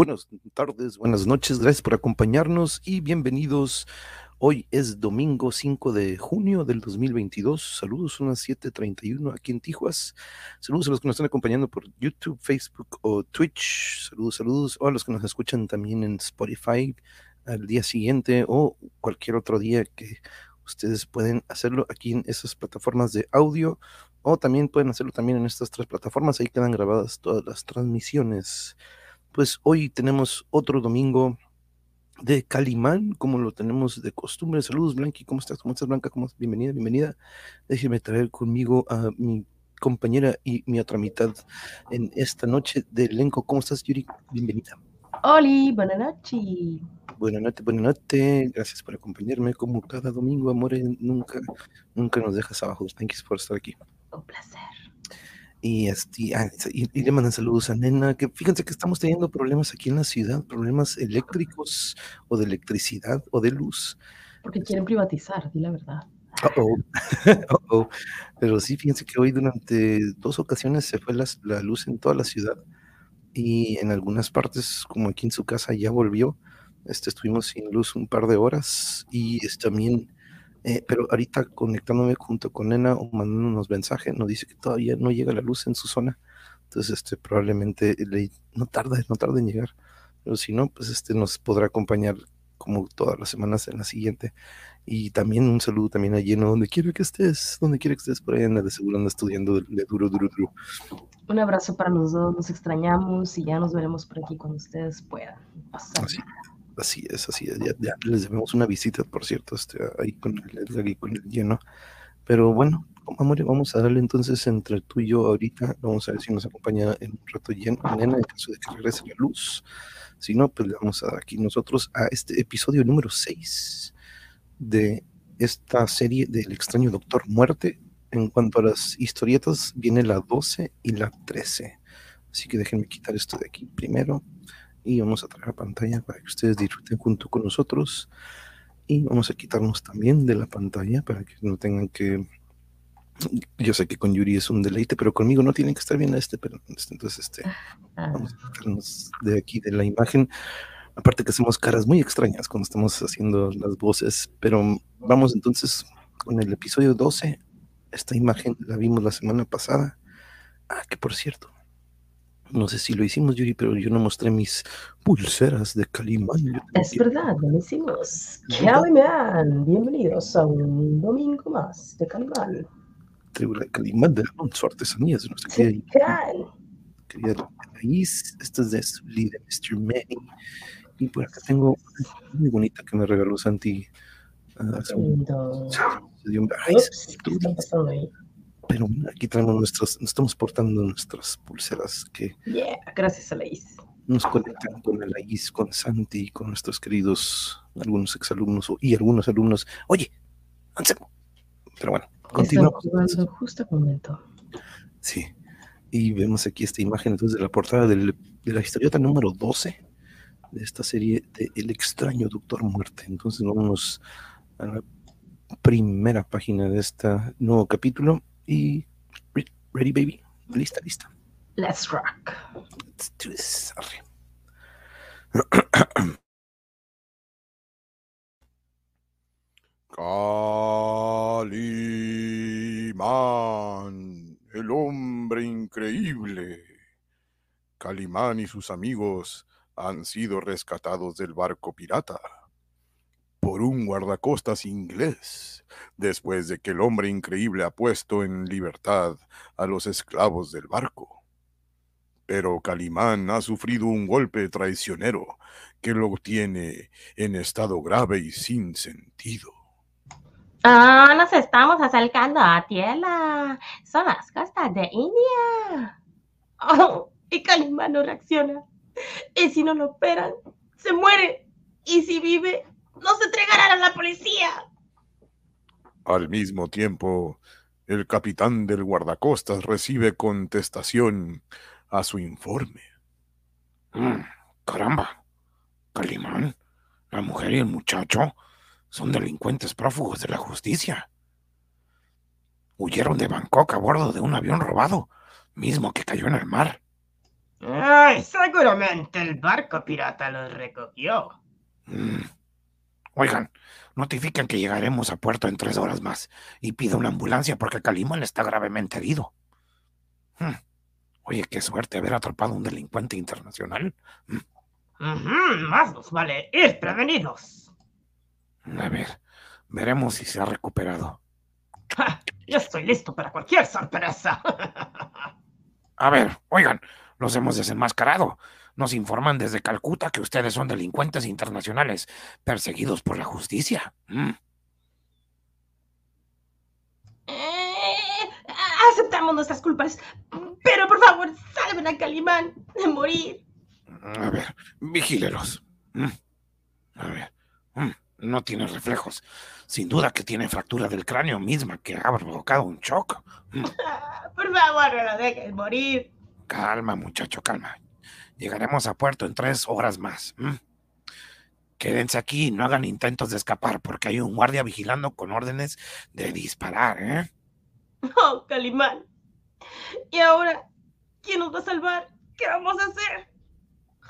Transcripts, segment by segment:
Buenas tardes, buenas noches, gracias por acompañarnos y bienvenidos. Hoy es domingo 5 de junio del 2022. Saludos, son las 7:31 aquí en Tijuas. Saludos a los que nos están acompañando por YouTube, Facebook o Twitch. Saludos, saludos. O a los que nos escuchan también en Spotify al día siguiente o cualquier otro día que ustedes pueden hacerlo aquí en esas plataformas de audio o también pueden hacerlo también en estas tres plataformas. Ahí quedan grabadas todas las transmisiones. Pues hoy tenemos otro domingo de Calimán, como lo tenemos de costumbre. Saludos, Blanqui. ¿Cómo estás? ¿Cómo estás, Blanca? ¿Cómo estás? Bienvenida, bienvenida. Déjeme traer conmigo a mi compañera y mi otra mitad en esta noche de elenco. ¿Cómo estás, Yuri? Bienvenida. Oli, buenas noches. Buenas noches, buenas noches. Gracias por acompañarme como cada domingo, amores. Nunca, nunca nos dejas abajo. Thank you por estar aquí. Un placer. Y, este, ah, y, y le mandan saludos a Nena, que fíjense que estamos teniendo problemas aquí en la ciudad, problemas eléctricos o de electricidad o de luz. Porque quieren privatizar, di la verdad. Uh-oh. Uh-oh. Pero sí, fíjense que hoy durante dos ocasiones se fue la, la luz en toda la ciudad y en algunas partes, como aquí en su casa, ya volvió. Este, estuvimos sin luz un par de horas y es también, eh, pero ahorita conectándome junto con Nena o mandándonos mensaje, nos dice que todavía no llega la luz en su zona. Entonces, este, probablemente le, no tarda, no tarda en llegar. Pero si no, pues este nos podrá acompañar como todas las semanas en la siguiente. Y también un saludo también a Lleno, donde quiera que estés, donde quiera que estés, por ahí anda de seguro anda estudiando de, duro, duro, duro. Un abrazo para los dos, nos extrañamos y ya nos veremos por aquí cuando ustedes puedan. Así, así es, así es. Ya, ya les debemos una visita, por cierto, este, ahí con el con el Lleno. Pero bueno, amor, vamos a darle entonces entre tú y yo ahorita. Vamos a ver si nos acompaña en un rato lleno, en caso de que regrese la luz. Si no, pues le vamos a dar aquí nosotros a este episodio número 6 de esta serie del extraño Doctor Muerte. En cuanto a las historietas, viene la 12 y la 13. Así que déjenme quitar esto de aquí primero. Y vamos a traer a pantalla para que ustedes disfruten junto con nosotros. Y vamos a quitarnos también de la pantalla para que no tengan que. Yo sé que con Yuri es un deleite, pero conmigo no tienen que estar bien este, pero entonces este, Ah, vamos a quitarnos de aquí de la imagen. Aparte que hacemos caras muy extrañas cuando estamos haciendo las voces, pero vamos entonces con el episodio 12. Esta imagen la vimos la semana pasada. Ah, que por cierto, no sé si lo hicimos, Yuri, pero yo no mostré mis pulseras de Calimán. Es verdad, lo hicimos. Calimán, bienvenidos a un domingo más de Calimán. traigo la Calimán de su artesanías de nuestra querida, Calimán. querida Anaís. Esta es de Zully, de Mr. Manny. Y por acá tengo una muy bonita que me regaló Santi. ah, hace un- Ay, ¿qué está pasando ahí? Pero aquí traemos nuestras, nos estamos portando nuestras pulseras que Yeah, gracias a Laís. nos conectan con el AIS, con Santi, con nuestros queridos, algunos exalumnos y algunos alumnos. Oye, Anselmo. Pero bueno, continuamos. justo momento. Sí. Y vemos aquí esta imagen entonces de la portada del- de la historieta número 12 de esta serie de El extraño Doctor Muerte. Entonces vámonos a la primera página de este nuevo capítulo y ready baby, lista, lista. Let's rock. Let's do this. Calimán, el hombre increíble. Calimán y sus amigos han sido rescatados del barco pirata un guardacostas inglés, después de que el hombre increíble ha puesto en libertad a los esclavos del barco. Pero Calimán ha sufrido un golpe traicionero que lo tiene en estado grave y sin sentido. Ah, nos estamos acercando a tierra. Son las costas de India. Oh, y Calimán no reacciona. Y si no lo operan, se muere. Y si vive, nos entregarán a la policía. Al mismo tiempo, el capitán del guardacostas recibe contestación a su informe. Mm, caramba. Calimán, la mujer y el muchacho son delincuentes prófugos de la justicia. Huyeron de Bangkok a bordo de un avión robado, mismo que cayó en el mar. Ay, seguramente el barco pirata los recogió. Mm. Oigan, notifican que llegaremos a puerto en tres horas más y pido una ambulancia porque Calimán está gravemente herido. Hmm. Oye, qué suerte haber atrapado a un delincuente internacional. Hmm. Más nos vale ir prevenidos. A ver, veremos si se ha recuperado. Ja, yo estoy listo para cualquier sorpresa. A ver, oigan, los hemos desenmascarado. Nos informan desde Calcuta que ustedes son delincuentes internacionales perseguidos por la justicia. Mm. Eh, aceptamos nuestras culpas, pero por favor, salven a Calimán de morir. A ver, vigílelos. Mm. A ver, mm, no tiene reflejos. Sin duda que tiene fractura del cráneo misma que ha provocado un shock. Por favor, no lo dejes morir. Calma, muchacho, calma. Llegaremos a puerto en tres horas más. ¿m? Quédense aquí y no hagan intentos de escapar porque hay un guardia vigilando con órdenes de disparar, ¿eh? Oh, Calimán. Y ahora, ¿quién nos va a salvar? ¿Qué vamos a hacer?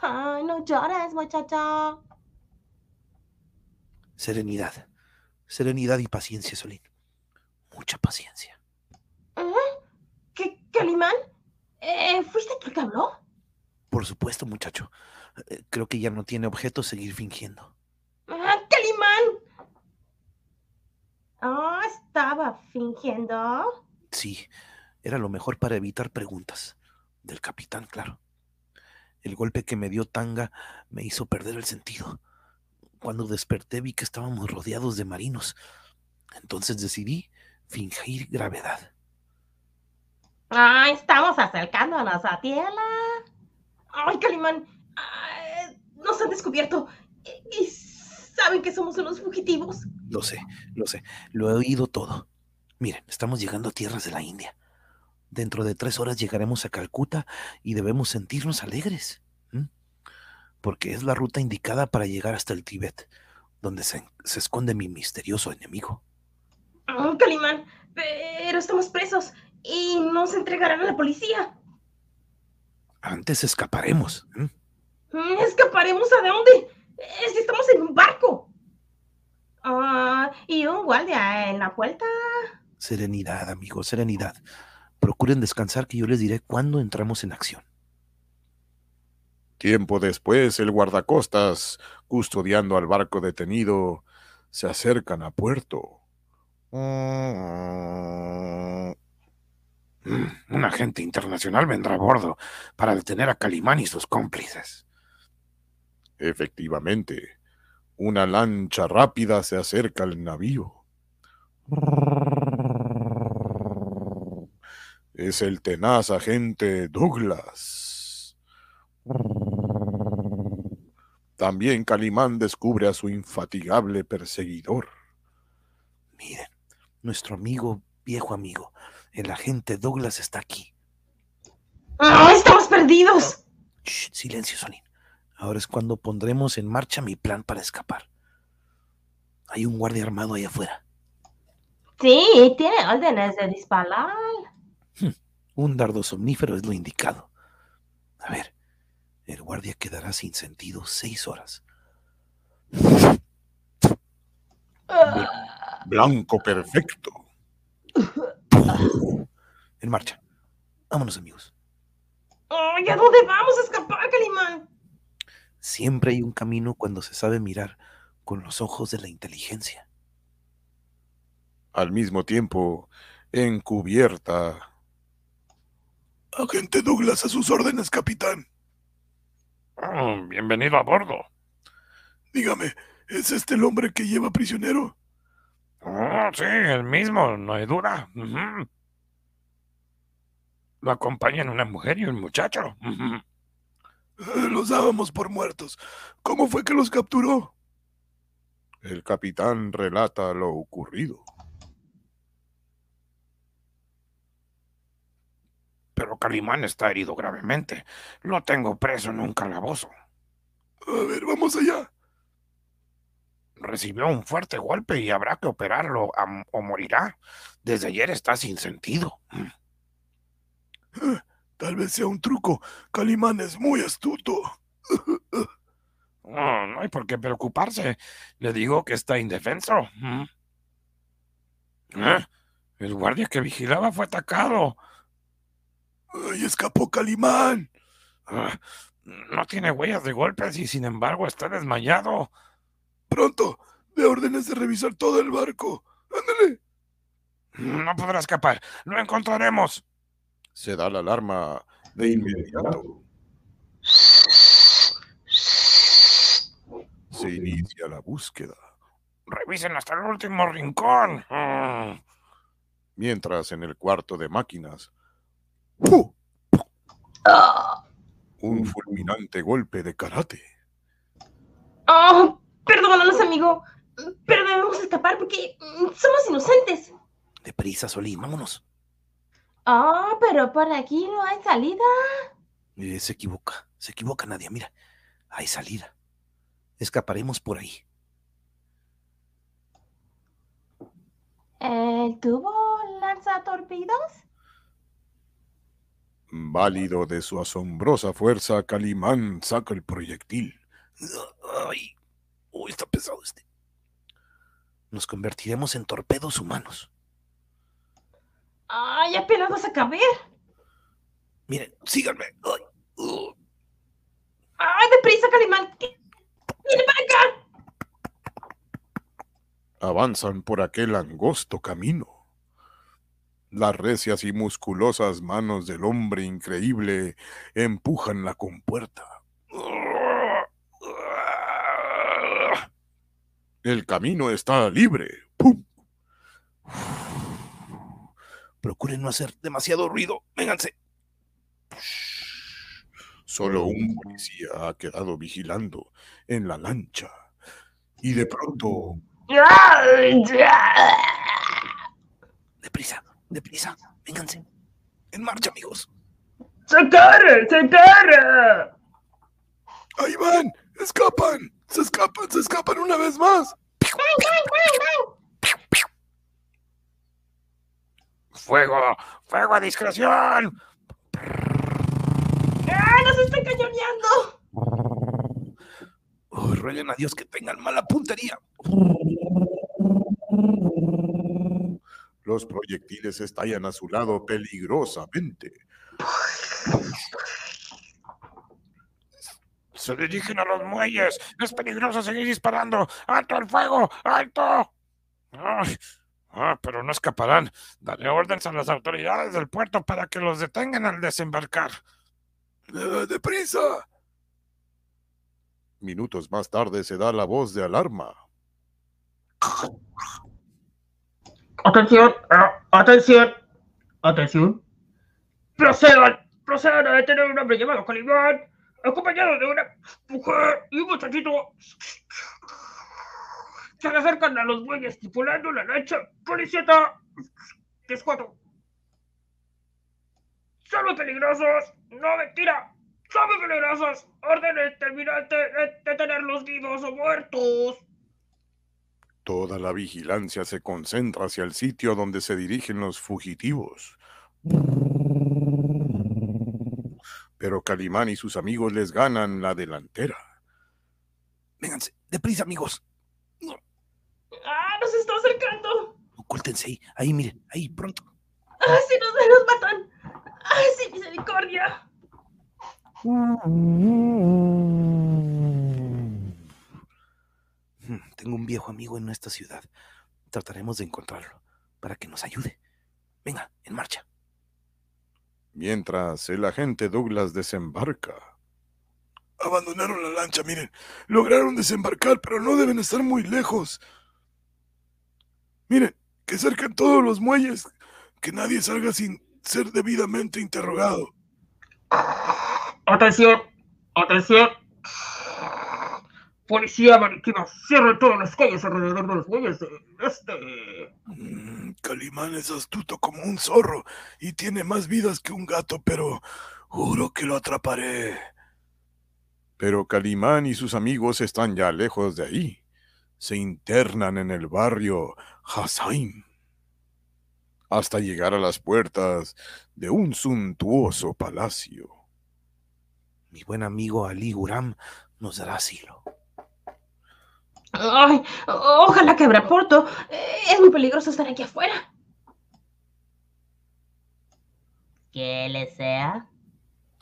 Ay, no llores, muchacha. Serenidad. Serenidad y paciencia, Solín. Mucha paciencia. ¿Eh? ¿Qué, Calimán? Eh, ¿Fuiste tú el que habló? Por supuesto, muchacho. Eh, Creo que ya no tiene objeto seguir fingiendo. Ah, ¡Calimán! Ah, estaba fingiendo. Sí, era lo mejor para evitar preguntas. Del capitán, claro. El golpe que me dio Tanga me hizo perder el sentido. Cuando desperté vi que estábamos rodeados de marinos. Entonces decidí fingir gravedad. Ah, estamos acercándonos a tierra. Ay, Calimán, ah, nos han descubierto y, y saben que somos unos fugitivos. Lo sé, lo sé. Lo he oído todo. Miren, estamos llegando a tierras de la India. Dentro de tres horas llegaremos a Calcuta y debemos sentirnos alegres. ¿m? Porque es la ruta indicada para llegar hasta el Tíbet, donde se, se esconde mi misterioso enemigo. Ah, Calimán, pero estamos presos y nos entregarán a la policía. Antes escaparemos. Mm, ¿Escaparemos a dónde? Eh, Si estamos en un barco. Ah, y un guardia en la puerta. Serenidad, amigos, serenidad. Procuren descansar que yo les diré cuándo entramos en acción. Tiempo después, el guardacostas, custodiando al barco detenido, se acercan a puerto. Mm, Un agente internacional vendrá a bordo para detener a Calimán y sus cómplices. Efectivamente, una lancha rápida se acerca al navío. Es el tenaz agente Douglas. También Calimán descubre a su infatigable perseguidor. Miren, nuestro amigo, viejo amigo, el agente Douglas está aquí. ¡Ah, estamos perdidos! Shh, silencio, Sonin. Ahora es cuando pondremos en marcha mi plan para escapar. Hay un guardia armado ahí afuera. Sí, tiene órdenes de disparar. Un dardo somnífero es lo indicado. A ver, el guardia quedará sin sentido seis horas. Blanco perfecto. En marcha. Vámonos, amigos. ay, ¿A dónde vamos a escapar, Calimán? Siempre hay un camino cuando se sabe mirar con los ojos de la inteligencia. Al mismo tiempo, encubierta. Agente Douglas, a sus órdenes, capitán. Oh, bienvenido a bordo. Dígame, ¿es este el hombre que lleva prisionero? Oh, sí, el mismo, no hay duda. Lo acompañan una mujer y un muchacho. Eh, Los dábamos por muertos. ¿Cómo fue que los capturó? El capitán relata lo ocurrido. Pero Calimán está herido gravemente. Lo tengo preso en un calabozo. A ver, vamos allá. Recibió un fuerte golpe y habrá que operarlo o morirá. Desde ayer está sin sentido. Mm. Tal vez sea un truco. Calimán es muy astuto. No hay por qué preocuparse. Le digo que está indefenso. ¿Mm? ¿Eh? El guardia que vigilaba fue atacado. ¡Ay, escapó Calimán! Ah, no tiene huellas de golpes y sin embargo está desmayado. Pronto, de órdenes de revisar todo el barco. ¡Ándale! No podrá escapar. Lo encontraremos. Se da la alarma de inmediato. Se inicia la búsqueda. Revisen hasta el último rincón. Mm. Mientras en el cuarto de máquinas. Un fulminante golpe de karate. Oh, perdónanos, amigo. Pero debemos escapar porque mm, somos inocentes. Deprisa, Solín, vámonos. Oh, pero por aquí no hay salida. Eh, se equivoca, se equivoca Nadia, mira. Hay salida. Escaparemos por ahí. ¿El tubo lanza torpedos? Válido de su asombrosa fuerza, Calimán saca el proyectil. Ay, uy, está pesado este. Nos convertiremos en torpedos humanos. Ay, apenas vas a caber. Miren, síganme. Ay, uh, Ay, deprisa, Calimán. Viene para acá. Avanzan por aquel angosto camino. Las recias y musculosas manos del hombre increíble empujan la compuerta. El camino está libre. ¡Pum! procuren no hacer demasiado ruido. Vénganse. Solo un policía ha quedado vigilando en la lancha. Y de pronto, Deprisa, deprisa. Vénganse. En marcha, amigos. ¡Socorro! ¡Socorro! ¡ahí van! ¡Escapan! ¡Se escapan! ¡Se escapan una vez más! ¡Fuego! ¡Fuego a discreción! ¡Ah, nos están cañoneando! Oh, rueguen a Dios que tengan mala puntería. Los proyectiles estallan a su lado peligrosamente. Se dirigen a los muelles. Es peligroso seguir disparando. ¡Alto el fuego! ¡Alto! Ay, ah, pero no escaparán. Daré órdenes a las autoridades del puerto para que los detengan al desembarcar. ¡Eh, ¡Deprisa! Minutos más tarde se da la voz de alarma. Atención, ah, atención, atención. Procedan, procedan a detener a un hombre llamado Calimán, acompañado de una mujer y un muchachito. Se acercan a los bueyes tripulando la lancha Policieta 4 Son muy peligrosos, no mentira, son muy peligrosos. Orden terminante de detenerlos vivos o muertos. Toda la vigilancia se concentra hacia el sitio donde se dirigen los fugitivos. Pero Calimán y sus amigos les ganan la delantera. Vénganse. Deprisa, amigos. ¡Ah, nos está acercando! Ocúltense ahí. Ahí, miren. Ahí, pronto. ¡Ah, si nos, nos matan! ¡Ay, sí, misericordia! Hmm, Tengo un viejo amigo en esta ciudad. Trataremos de encontrarlo para que nos ayude. Venga, en marcha. Mientras el agente Douglas desembarca. Abandonaron la lancha, miren. Lograron desembarcar, pero no deben estar muy lejos. Miren, que cerquen todos los muelles. Que nadie salga sin ser debidamente interrogado. Atención, atención. Policía marítima, cierren todas las calles alrededor de los muelles de este. Mm, Calimán es astuto como un zorro y tiene más vidas que un gato, pero juro que lo atraparé. Pero Calimán y sus amigos están ya lejos de ahí. Se internan en el barrio Hassain. hasta llegar a las puertas de un suntuoso palacio. Mi buen amigo Ali Guram nos dará asilo. Ay, ojalá que abra Porto. Es muy peligroso estar aquí afuera. ¿Qué le sea?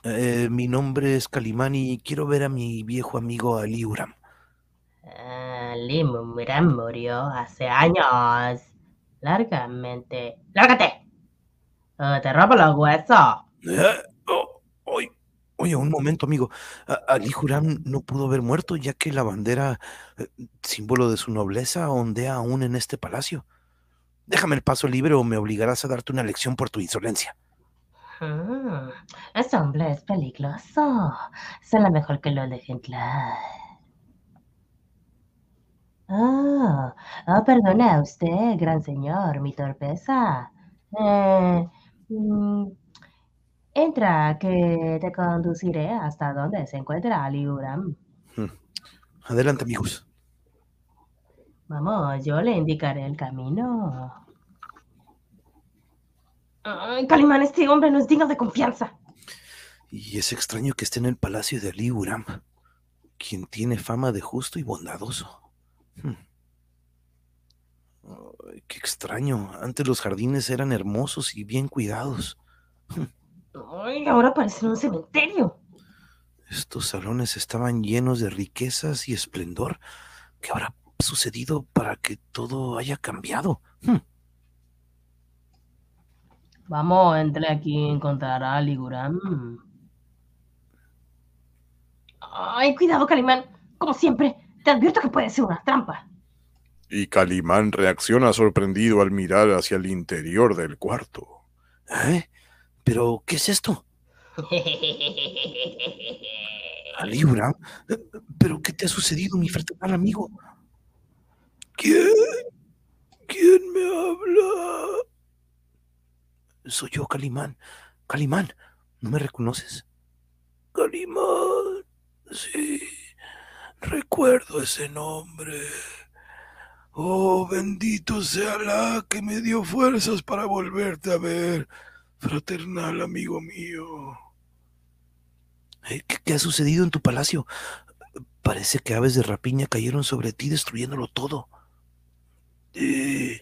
Eh, mi nombre es Calimán y quiero ver a mi viejo amigo Ali Uram. Ali Uram murió hace años. Largamente. ¡Lárgate! Oh, te rompo los huesos. Eh, oye, un momento, amigo. A- Ali no pudo haber muerto ya que la bandera, eh, símbolo de su nobleza, ondea aún en este palacio. Déjame el paso libre o me obligarás a darte una lección por tu insolencia. Mm, ese hombre es peligroso. Será mejor que lo dejen entrar. Oh, oh, perdona usted, gran señor, mi torpeza. Eh, mm, entra, que te conduciré hasta donde se encuentra Ali Uram. Adelante, amigos. Vamos, yo le indicaré el camino. Ay, Calimán, este hombre no es digno de confianza. Y es extraño que esté en el palacio de Ali Uram, quien tiene fama de justo y bondadoso. Hmm. Qué extraño. Antes los jardines eran hermosos y bien cuidados. Ay, ahora parecen un cementerio. Estos salones estaban llenos de riquezas y esplendor. ¿Qué habrá sucedido para que todo haya cambiado? Hmm. Vamos, entre aquí y encontrará a Liguram. Ay, cuidado, Calimán. Como siempre, te advierto que puede ser una trampa. Y Calimán reacciona sorprendido al mirar hacia el interior del cuarto. ¿Eh? ¿Pero qué es esto? Ali Uram? Eh, ¿Pero qué te ha sucedido, mi fraternal amigo? ¿Quién? ¿Quién me habla? Soy yo, Calimán. Calimán, ¿no me reconoces? Calimán, sí. Recuerdo ese nombre. Oh, bendito sea Alá que me dio fuerzas para volverte a ver, fraternal amigo mío. Eh, ¿Qué, qué ha sucedido en tu palacio? Parece que aves de rapiña cayeron sobre ti destruyéndolo todo. Sí,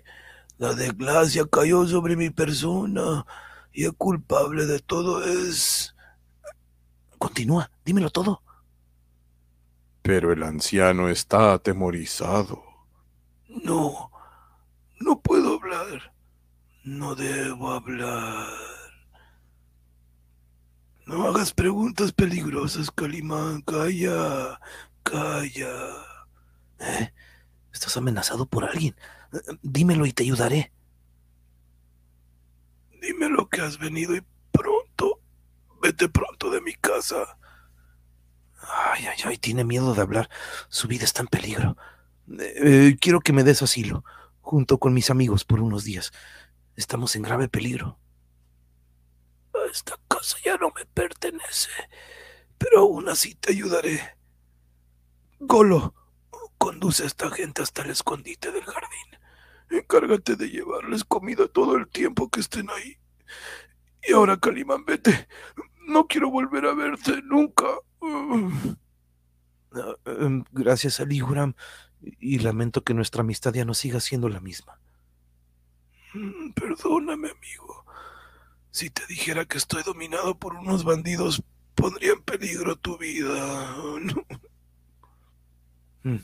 la desgracia cayó sobre mi persona y el culpable de todo es... Continúa, dímelo todo. Pero el anciano está atemorizado. No, no puedo hablar. No debo hablar. No hagas preguntas peligrosas, Calimán. Calla, calla. ¿Eh? ¿Estás amenazado por alguien? Eh, Dímelo y te ayudaré. Dime lo que has venido y pronto. Vete pronto de mi casa. Ay, ay, ay, tiene miedo de hablar. Su vida está en peligro. Eh, quiero que me des asilo, junto con mis amigos, por unos días. Estamos en grave peligro. Esta casa ya no me pertenece, pero aún así te ayudaré. Golo, conduce a esta gente hasta el escondite del jardín. Encárgate de llevarles comida todo el tiempo que estén ahí. Y ahora, Calimán, vete. No quiero volver a verte nunca. Ah, em, Gracias, Ali Huram y lamento que nuestra amistad ya no siga siendo la misma. Mm, Perdóname, amigo. Si te dijera que estoy dominado por unos bandidos, pondría en peligro tu vida. Mm.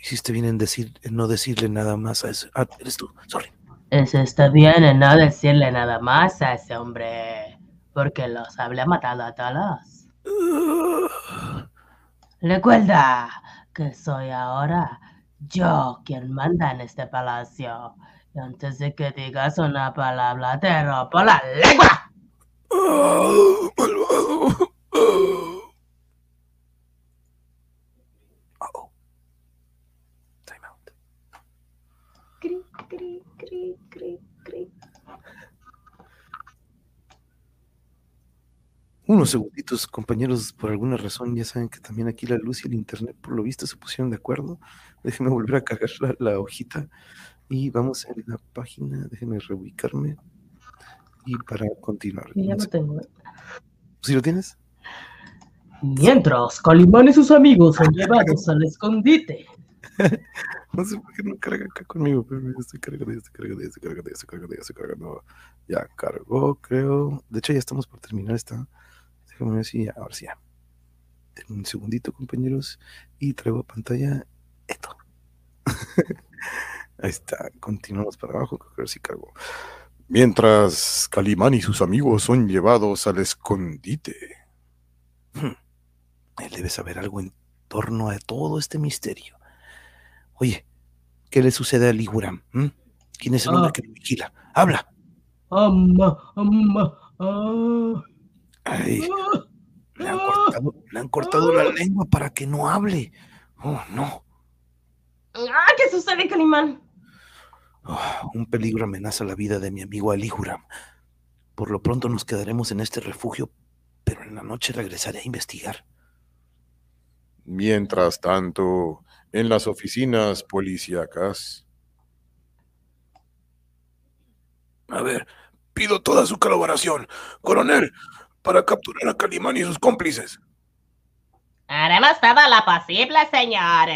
Hiciste bien en, decir, en no decirle nada más a ese. Ah, eres tú, sorry. Eso está bien en no decirle nada más a ese hombre, porque los habrá matado a todos. Ah, Recuerda que soy ahora yo quien manda en este palacio. Antes de que digas una palabra, te rompo la lengua. ah, malvado. Ah. Uh-oh. Time out. Cri, cri, cri, cri, cri. Unos segunditos, compañeros, por alguna razón ya saben que también aquí la luz y el internet por lo visto se pusieron de acuerdo. Déjenme volver a cargar la hojita. Y vamos en la página, déjenme reubicarme. Y para continuar. Ya lo tengo. ¿Sí lo tienes? Mientras, Calimán y sus amigos son llevados al escondite. No sé por qué no carga acá conmigo, pero ya estoy cargando, ya estoy cargando, ya estoy cargando, ya estoy cargando, ya estoy cargando. Ya cargó, creo. De hecho, ya estamos por terminar esta. Déjame ver si ya, ahora sí ya. Denme un segundito, compañeros. Y traigo a pantalla esto. Ahí está. Continuamos para abajo, creo que ahora sí cargó. Mientras Calimán y sus amigos son llevados al escondite. Él debe saber algo en torno a todo este misterio. Oye, ¿qué le sucede a Liguram? ¿Mm? ¿Quién es el hombre Ah. que lo vigila? ¡Habla! Ama, ama, ah, Ay, ah. le han cortado, le han cortado la lengua para que no hable. Oh, no. Ah, ¿Qué sucede, Calimán? Oh, un peligro amenaza la vida de mi amigo Alihuram. Por lo pronto nos quedaremos en este refugio, pero en la noche regresaré a investigar. Mientras tanto, en las oficinas policíacas. A ver, pido toda su colaboración, coronel, para capturar a Calimán y sus cómplices. Haremos todo lo posible, señor.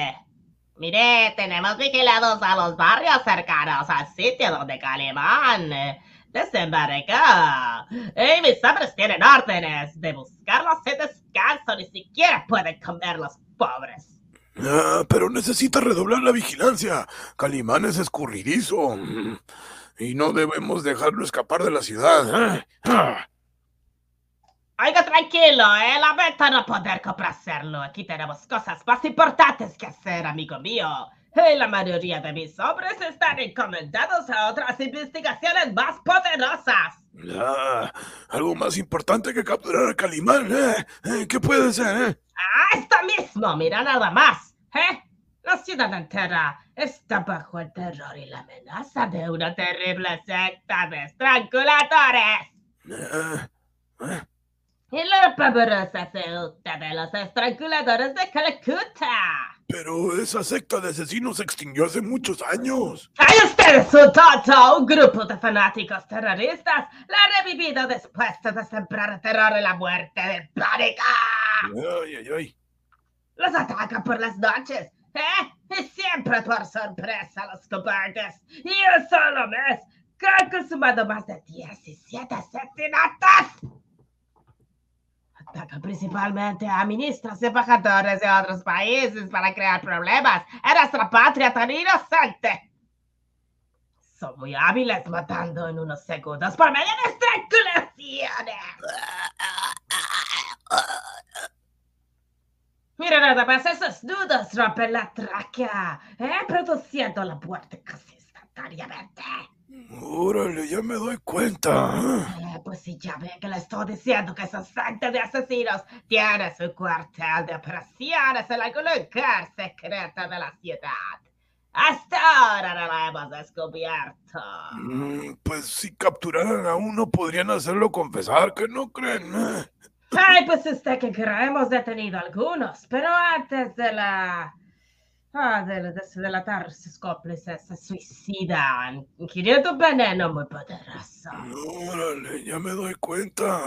Mire, tenemos vigilados a los barrios cercanos al sitio donde Calimán desembarcó. Y mis hombres tienen órdenes de buscarlos sin descanso. Ni siquiera pueden comer los pobres. Ah, pero necesita redoblar la vigilancia. Calimán es escurridizo. Y no debemos dejarlo escapar de la ciudad. ¿eh? Ah. Oiga, tranquilo, eh. Lamento no poder complacerlo. Aquí tenemos cosas más importantes que hacer, amigo mío. Y la mayoría de mis hombres están encomendados a otras investigaciones más poderosas. Ah, algo más importante que capturar a Calimán. ¿eh? Eh, ¿Qué puede ser? eh? ¡Ah, esto mismo! Mira nada más, ¿eh? La ciudad entera está bajo el terror y la amenaza de una terrible secta de estranguladores. Ah, ah. Y la pavorosa secta de los estranguladores de Calcuta. Pero esa secta de asesinos se extinguió hace muchos años. ¡Hay ustedes un tonto! Un grupo de fanáticos terroristas la ha revivido después de sembrar terror y la muerte del pánico. Ay, ay, ay. Los ataca por las noches, ¿eh? Y siempre por sorpresa los cobardes. Y en solo mes que han consumado más de 17 asesinatos. Ataca principalmente a ministros y embajadores de otros países para crear problemas en nuestra patria tan inocente. Son muy hábiles matando en unos segundos por medio de estrangulaciones. Mira nada más, esos nudos rompen la tráquea, ¿eh? produciendo la muerte casi instantáneamente. Órale, ya me doy cuenta. Eh, pues si ya ve que le estoy diciendo que esa secta de asesinos tiene su cuartel de operaciones en algún lugar secreto de la ciudad. Hasta ahora no la hemos descubierto. Mm, Pues si capturaran a uno, podrían hacerlo confesar, que no creen. eh? Ay, pues usted que cree, hemos detenido algunos, pero antes de la... Ah, de, de, de delatar sus cómplices se suicidan, ingiriendo un veneno muy poderoso. Órale, ya me doy cuenta.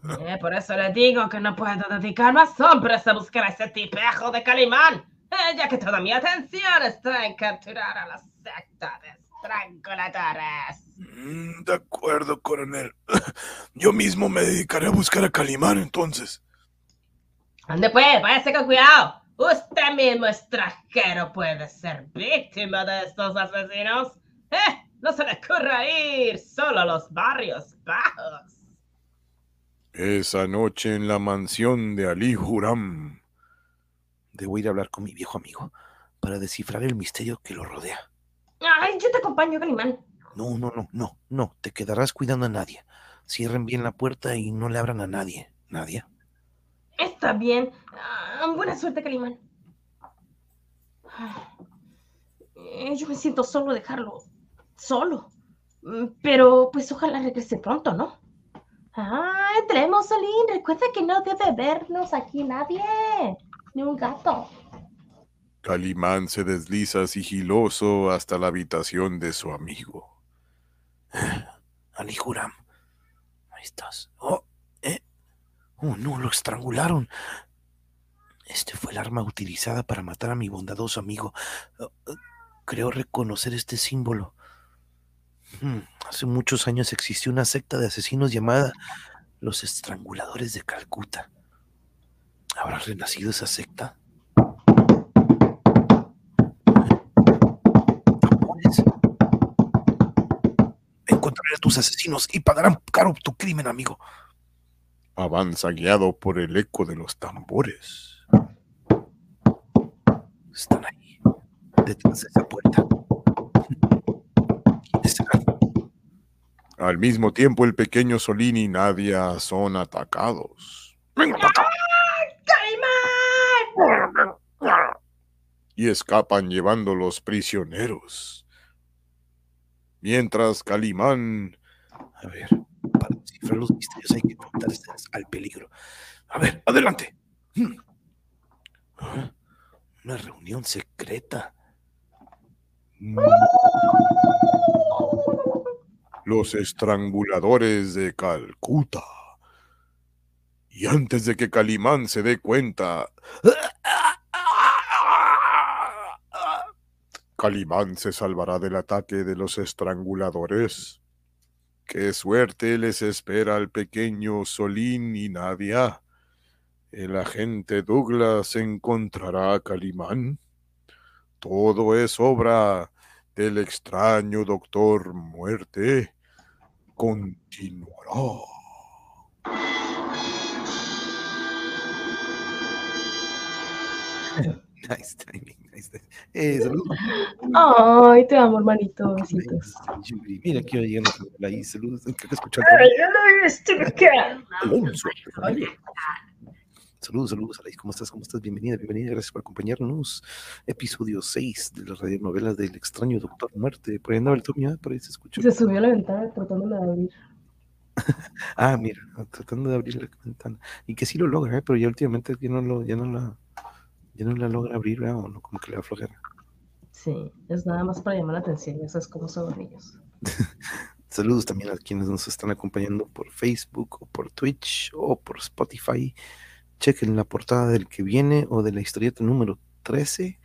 Eh, por eso le digo que no puedo dedicar más hombres a buscar a ese tipejo de Calimán, eh, ya que toda mi atención está en capturar a la secta de estranguladores. Mm, De acuerdo, coronel. Yo mismo me dedicaré a buscar a Calimán entonces. Ande pues, váyase con cuidado. Usted mismo extranjero puede ser víctima de estos asesinos. Eh, no se le ocurra ir solo a los barrios bajos. Esa noche en la mansión de Ali Huram. Debo ir a hablar con mi viejo amigo para descifrar el misterio que lo rodea. Ay, yo te acompaño, Calimán. No, no, no, no, no. Te quedarás cuidando a nadie. Cierren bien la puerta y no le abran a nadie. Nadie. Está bien. Ah, buena suerte, Calimán. Ay, eh, yo me siento solo dejarlo. Solo. Mm, Pero pues ojalá regrese pronto, ¿no? Ah, entremos, Solín. Recuerda que no debe vernos aquí nadie. Ni un gato. Calimán se desliza sigiloso hasta la habitación de su amigo. Ali Huram, ahí estás. Oh. Oh, no, lo estrangularon. Este fue el arma utilizada para matar a mi bondadoso amigo. Oh, oh, creo reconocer este símbolo. Hmm, hace muchos años existió una secta de asesinos llamada los Estranguladores de Calcuta. ¿Habrá renacido esa secta? Encontraré a tus asesinos y pagarán caro tu crimen, amigo. Avanza guiado por el eco de los tambores. Están ahí, detrás de esa puerta. Al mismo tiempo, el pequeño Solín y Nadia son atacados. ¡Venga y escapan llevándolos prisioneros. Mientras Calimán A ver, los misterios hay que enfrentarse al peligro. A ver, adelante. Hmm. Ah, Una reunión secreta. los estranguladores de Calcuta. Y antes de que Calimán se dé cuenta, Calimán se salvará del ataque de los estranguladores. Qué suerte les espera al pequeño Solín y Nadia. El agente Douglas encontrará a Calimán. Todo es obra del extraño Doctor Muerte. Continuará. Nice timing, nice timing. Eh, saludos. Ay, te amo, hermanito. Besitos. Mira, quiero llegar a ahí. Saludos. Creo que escuchar Ay, yo lo viste acá. Saludos, saludos, Alaís. ¿Cómo estás? ¿Cómo estás? Bienvenida, bienvenida. Gracias por acompañarnos. Episodio 6 de la radionovela del extraño Doctor Muerte. Por ahí andaba el Tommy, por ahí se escucha. Se subió a la ventana tratándola de abrir. Ah, mira, tratando de abrir la ventana. Y que sí lo logra, ¿eh? pero ya últimamente ya no, lo, ya no la ya no la logra abrir, ¿verdad? o no, como que le da flojera. Sí, es nada más para llamar la atención. Ya sabes cómo son los niños. Saludos también a quienes nos están acompañando por Facebook o por Twitch o por Spotify. Chequen la portada del que viene o de la historieta número 13.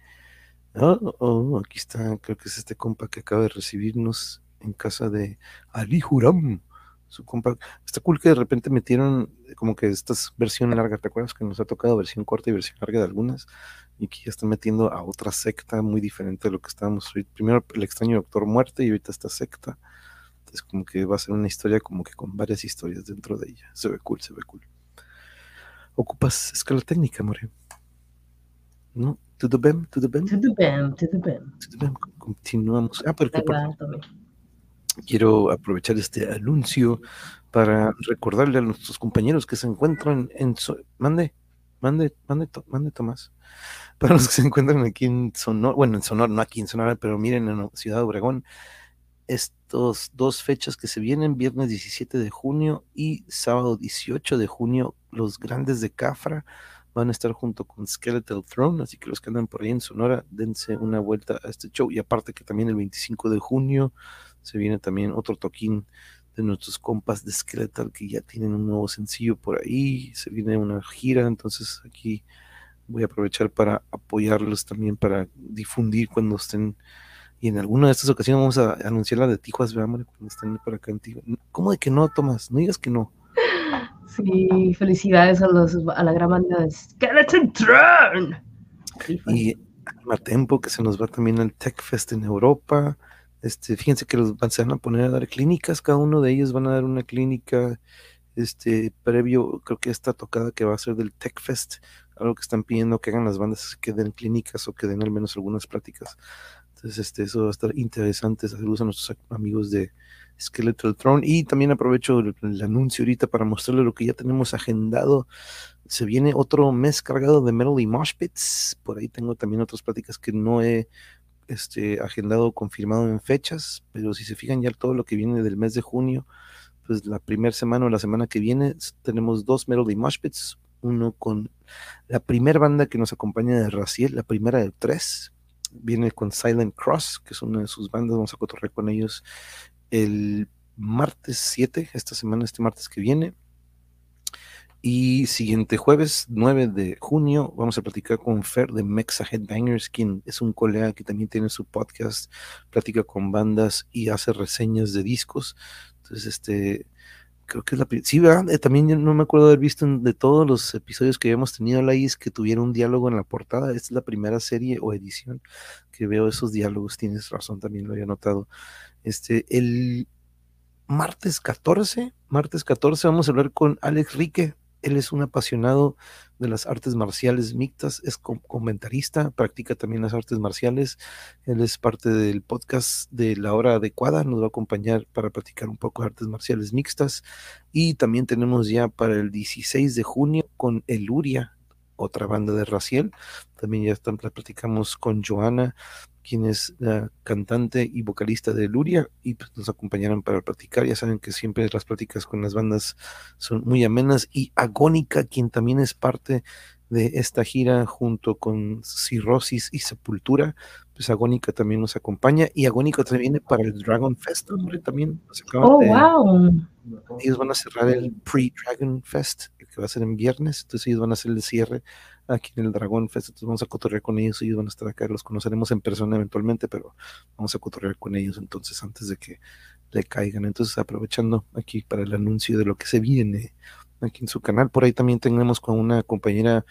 Oh, oh, aquí está, creo que es este compa que acaba de recibirnos en casa de Ali Huram. Su compa. Está cool que de repente metieron como que esta es versión larga. ¿Te acuerdas que nos ha tocado versión corta y versión larga de algunas? Y que ya están metiendo a otra secta muy diferente de lo que estábamos. Primero el extraño Doctor Muerte y ahorita esta secta. Entonces, como que va a ser una historia como que con varias historias dentro de ella. Se ve cool, se ve cool. Ocupas escala técnica, More. ¿No? ¿Tudo bem? ¿Tudo bem? Tudo bem, tudo bem. Tudo bem. Continuamos. Ah, porque por-. Quiero aprovechar este anuncio para recordarle a nuestros compañeros que se encuentran en... Mande, mande, mande, mande Tomás. Para los que se encuentran aquí en Sonora, bueno, en Sonora, no aquí en Sonora, pero miren en Ciudad Obregón, estos dos fechas que se vienen, viernes 17 de junio y sábado 18 de junio, los grandes de Cafra van a estar junto con Skeletal Throne, así que los que andan por ahí en Sonora, dense una vuelta a este show. Y aparte que también el 25 de junio se viene también otro toquín de nuestros compas de Skeletal que ya tienen un nuevo sencillo por ahí, se viene una gira, entonces aquí voy a aprovechar para apoyarlos también, para difundir cuando estén, y en alguna de estas ocasiones vamos a anunciar la de Tijuas, veamos cuando estén por acá en Tijuas. ¿Cómo de que no, Tomás? No digas que no. Sí, felicidades a, los, a la gran banda de Skeleton Throne. Y Anima Tempo, que se nos va también al Tech Fest en Europa. Este, fíjense que los van, a poner a dar clínicas, cada uno de ellos van a dar una clínica este previo, creo que esta tocada que va a ser del Tech Fest, algo que están pidiendo que hagan las bandas que den clínicas o que den al menos algunas pláticas. Entonces, este, eso va a estar interesante. Saludos a nuestros amigos de Skeletal Throne. Y también aprovecho el, anuncio ahorita para mostrarles lo que ya tenemos agendado. Se viene otro mes cargado de Metal y Mosh Pits. Por ahí tengo también otras pláticas que no he este, agendado, confirmado en fechas, pero si se fijan ya todo lo que viene del mes de junio, pues la primera semana o la semana que viene tenemos dos Melody Mosh Pits, uno con la primera banda que nos acompaña de Raciel, la primera de tres. Viene con Silent Cross, que es una de sus bandas. Vamos a cotorrear con ellos el martes 7, esta semana, este martes que viene. Y siguiente jueves 9 de junio vamos a platicar con Fer de Mexa Headbangers, quien es un colega que también tiene su podcast, platica con bandas y hace reseñas de discos. Entonces, este, creo que es la sí, ¿verdad? Eh, también no me acuerdo haber visto de todos los episodios que habíamos tenido la IS que tuvieron un diálogo en la portada. Esta es la primera serie o edición que veo esos diálogos. Tienes razón, también lo había notado. Este, el martes 14, martes 14 vamos a hablar con Alex Rique, él es un apasionado de las artes marciales mixtas, es comentarista, practica también las artes marciales. Él es parte del podcast de La Hora Adecuada, nos va a acompañar para practicar un poco de artes marciales mixtas. Y también tenemos ya para el 16 de junio con Eluria, otra banda de Raciel. También ya están, platicamos con Joana quien es la cantante y vocalista de Luria, y pues, nos acompañaron para platicar. Ya saben que siempre las pláticas con las bandas son muy amenas. Y Agónica, quien también es parte de esta gira junto con Cirrosis y Sepultura, pues Agónica también nos acompaña. Y Agónica también viene para el Dragon Fest, hombre, también. oh, wow. Ellos van a cerrar el Pre-Dragon Fest, que va a ser en viernes, entonces ellos van a hacer el cierre aquí en el Dragón Fest, entonces vamos a cotorrear con ellos, ellos van a estar acá, los conoceremos en persona eventualmente, pero vamos a cotorrear con ellos entonces antes de que le caigan. Entonces aprovechando aquí para el anuncio de lo que se viene aquí en su canal, por ahí también tenemos con una compañera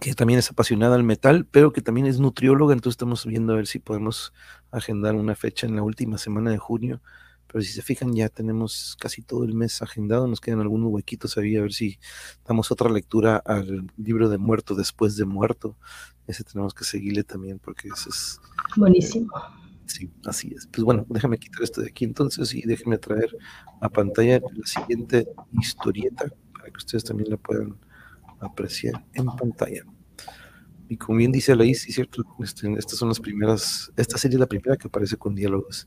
que también es apasionada al metal, pero que también es nutrióloga, entonces estamos viendo a ver si podemos agendar una fecha en la última semana de junio pero si se fijan ya tenemos casi todo el mes agendado, nos quedan algunos huequitos ahí, a ver si damos otra lectura al libro de muerto después de muerto. Ese tenemos que seguirle también porque ese es... Buenísimo. sí, así es. Pues bueno, déjame quitar esto de aquí entonces y déjenme traer a pantalla la siguiente historieta para que ustedes también la puedan apreciar en pantalla. Y como bien dice la sí, cierto, este, estas son las primeras, esta serie es la primera que aparece con diálogos.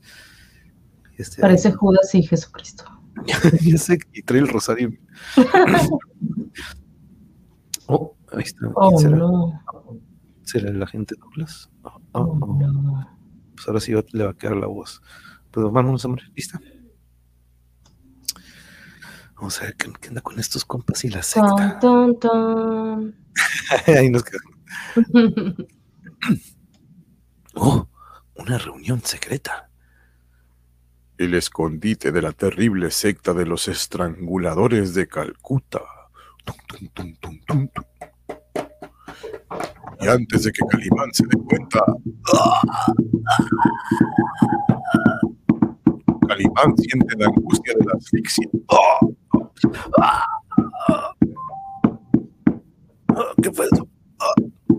Este, Parece Judas y Jesucristo. ya sé, y trae el rosario. oh, ahí está. Oh, será? No. ¿Será el agente Douglas? Oh, oh, oh. No. Pues ahora sí le va a quedar la voz. Pues vámonos, hombre, ¿lista? Vamos a ver qué, anda con estos compas y la secta. Ton, ton, Ahí nos quedamos. oh, una reunión secreta el escondite de la terrible secta de los estranguladores de Calcuta. y antes de que Calimán se dé cuenta, Calimán siente la angustia de la asfixia. ¿Qué fue eso?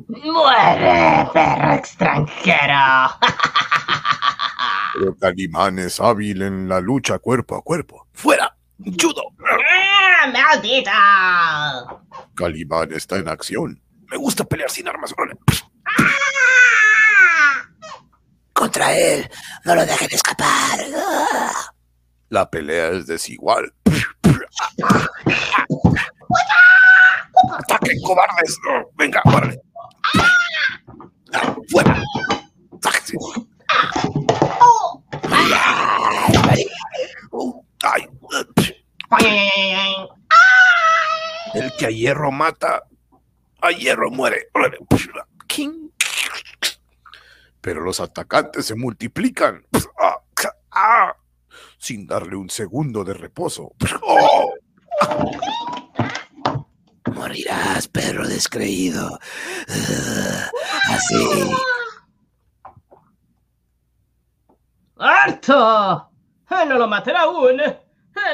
¡Muere, perro extranjero! Pero Calimán es hábil en la lucha cuerpo a cuerpo. ¡Fuera! ¡Judo! ¡Ah, ¡Maldita! Calimán está en acción. Me gusta pelear sin armas. ¡Ah! Contra él. No lo dejen escapar. La pelea es desigual. ¡Ataquen, cobardes! Venga, órale. ¡Fuera! El que a hierro mata, a hierro muere. Pero los atacantes se multiplican ah, ah, sin darle un segundo de reposo. Morirás, perro descreído. Así. ¡Harto! Eh, no lo matará aún. Eh,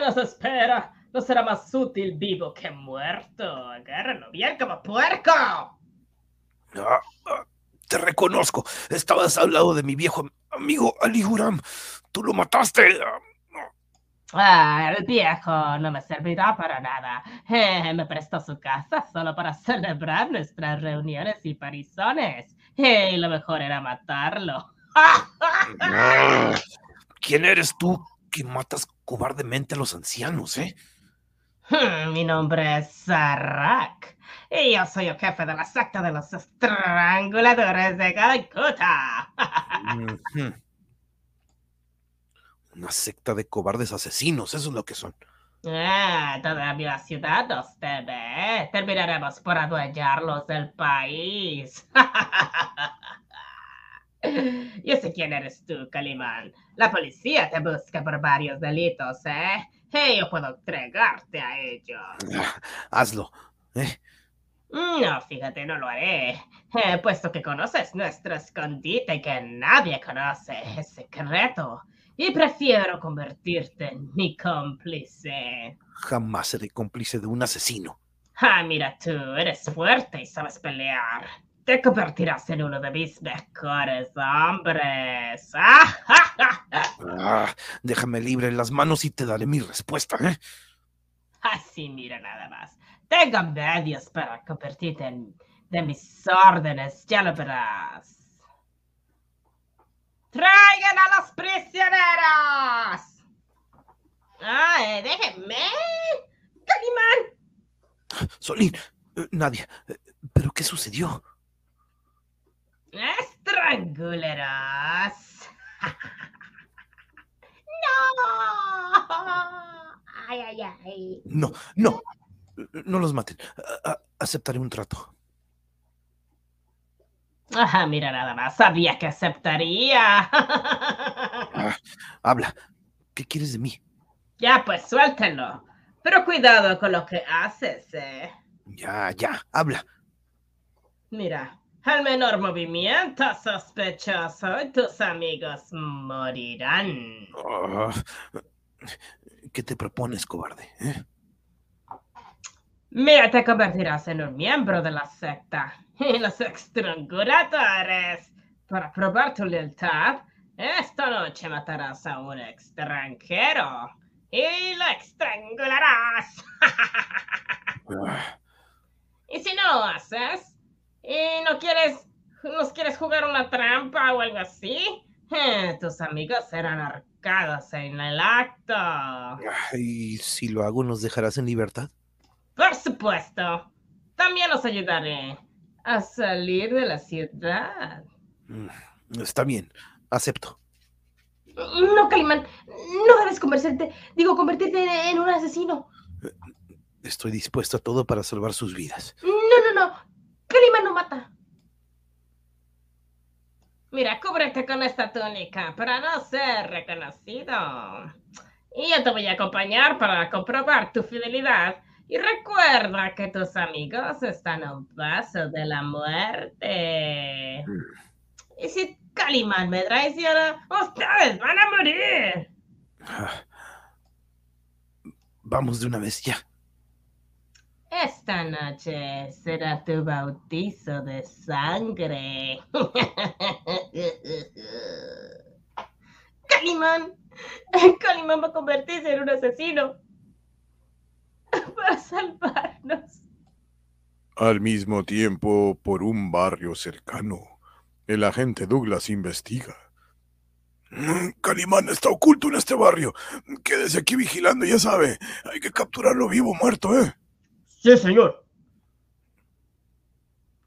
nos espera. No será más útil vivo que muerto. Agárralo bien como puerco. Ah, ah, te reconozco. Estabas al lado de mi viejo amigo Ali Huram. Tú lo mataste. Ah, el viejo no me servirá para nada. Eh, me prestó su casa solo para celebrar nuestras reuniones y parizones. Y lo mejor era matarlo. ¿Quién eres tú que matas cobardemente a los ancianos, eh? Mi nombre es Sarak. Y yo soy el jefe de la secta de los estranguladores de Calcuta. Una secta de cobardes asesinos, eso es lo que son. Ah, toda la ciudad nos teme. Terminaremos por adueñarlos del país. Yo sé quién eres tú, Calimán. La policía te busca por varios delitos, ¿eh? Y yo puedo entregarte a ellos. Hazlo. ¿eh? No, fíjate, no lo haré. Eh, puesto que conoces nuestro escondite que nadie conoce, es secreto. Y prefiero convertirte en mi cómplice. Jamás seré cómplice de un asesino. Ah, mira tú, eres fuerte y sabes pelear. Te convertirás en uno de mis mejores hombres. ¡Ah, ja, ja, ja! Déjame libre en las manos y te daré mi respuesta. ¿eh? Así, mira nada más. Tengo medios para convertirte en de mis órdenes, ya lo verás. ¡Traigan a los prisioneros! ¡Ay, déjenme! ¡Calimán! Solín, eh, nadie. eh, ¿Pero qué sucedió? ¡Estranguleros! ¡No! ¡Ay, ay, ay! No, no. No los maten. A- aceptaré un trato. Ajá, mira nada más, sabía que aceptaría. Ah, habla. ¿Qué quieres de mí? ya, pues suéltenlo. Pero cuidado con lo que haces, eh. Ya, ya, habla. Mira, al menor movimiento sospechoso y tus amigos morirán. Ah, ¿Qué te propones, cobarde? eh? Mira, te convertirás en un miembro de la secta. Y los estranguladores. Para probar tu lealtad, esta noche matarás a un extranjero. Y lo estrangularás. Ah, y si no lo haces, y no quieres, nos quieres jugar una trampa o algo así, eh, tus amigos serán ahorcados en el acto. ¿Y si lo hago, nos dejarás en libertad? Por supuesto. También os ayudaré a salir de la ciudad. Mm, Está bien, acepto. No, Calimán, no debes convertirte, digo, convertirte en un asesino. Estoy dispuesto a todo para salvar sus vidas. No, no, no. Calimán no mata. Mira, cúbrete con esta túnica para no ser reconocido. Y yo te voy a acompañar para comprobar tu fidelidad. Y recuerda que tus amigos están a un paso de la muerte. Y si Calimán me traiciona, ustedes van a morir. Ah. Vamos de una vez ya. Esta noche será tu bautizo de sangre. Calimán. Calimán va a convertirse en un asesino. Para salvarnos. Al mismo tiempo, por un barrio cercano, el agente Douglas investiga. "Mm, Calimán está oculto en este barrio. Quédese aquí vigilando, ya sabe. Hay que capturarlo vivo o muerto, ¿eh? Sí, señor.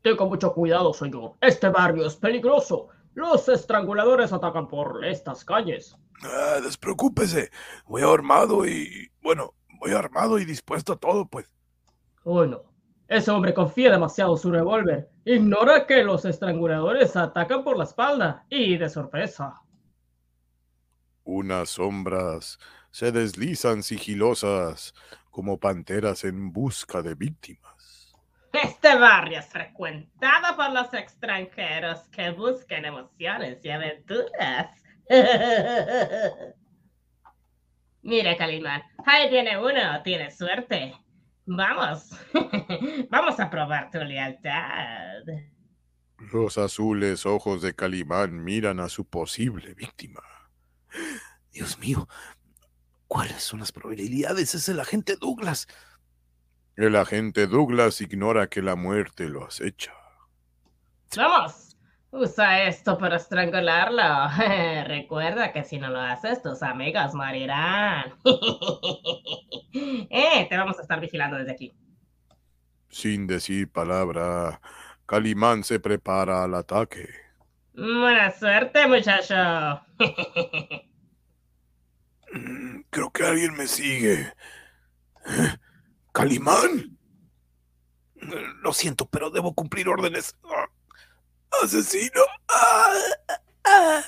Tenga mucho cuidado, señor. Este barrio es peligroso. Los estranguladores atacan por estas calles. Ah, despreocúpese. Voy armado y... Bueno, voy armado y dispuesto a todo, pues. Bueno, ese hombre confía demasiado en su revólver. Ignora que los estranguladores atacan por la espalda y de sorpresa. Unas sombras se deslizan sigilosas como panteras en busca de víctimas. Este barrio es frecuentado por los extranjeros que buscan emociones y aventuras. Mira, Calimán, ahí tiene uno, tiene suerte. Vamos, vamos a probar tu lealtad. Los azules ojos de Calimán miran a su posible víctima. Dios mío, ¿cuáles son las probabilidades? Es el agente Douglas. El agente Douglas ignora que la muerte lo acecha. Vamos, Usa esto para estrangularlo. Recuerda que si no lo haces, tus amigos morirán. eh, te vamos a estar vigilando desde aquí. Sin decir palabra, Calimán se prepara al ataque. Buena suerte, muchacho. Creo que alguien me sigue. ¿Calimán? Lo siento, pero debo cumplir órdenes. ¡Asesino! ¡Ah! Ah.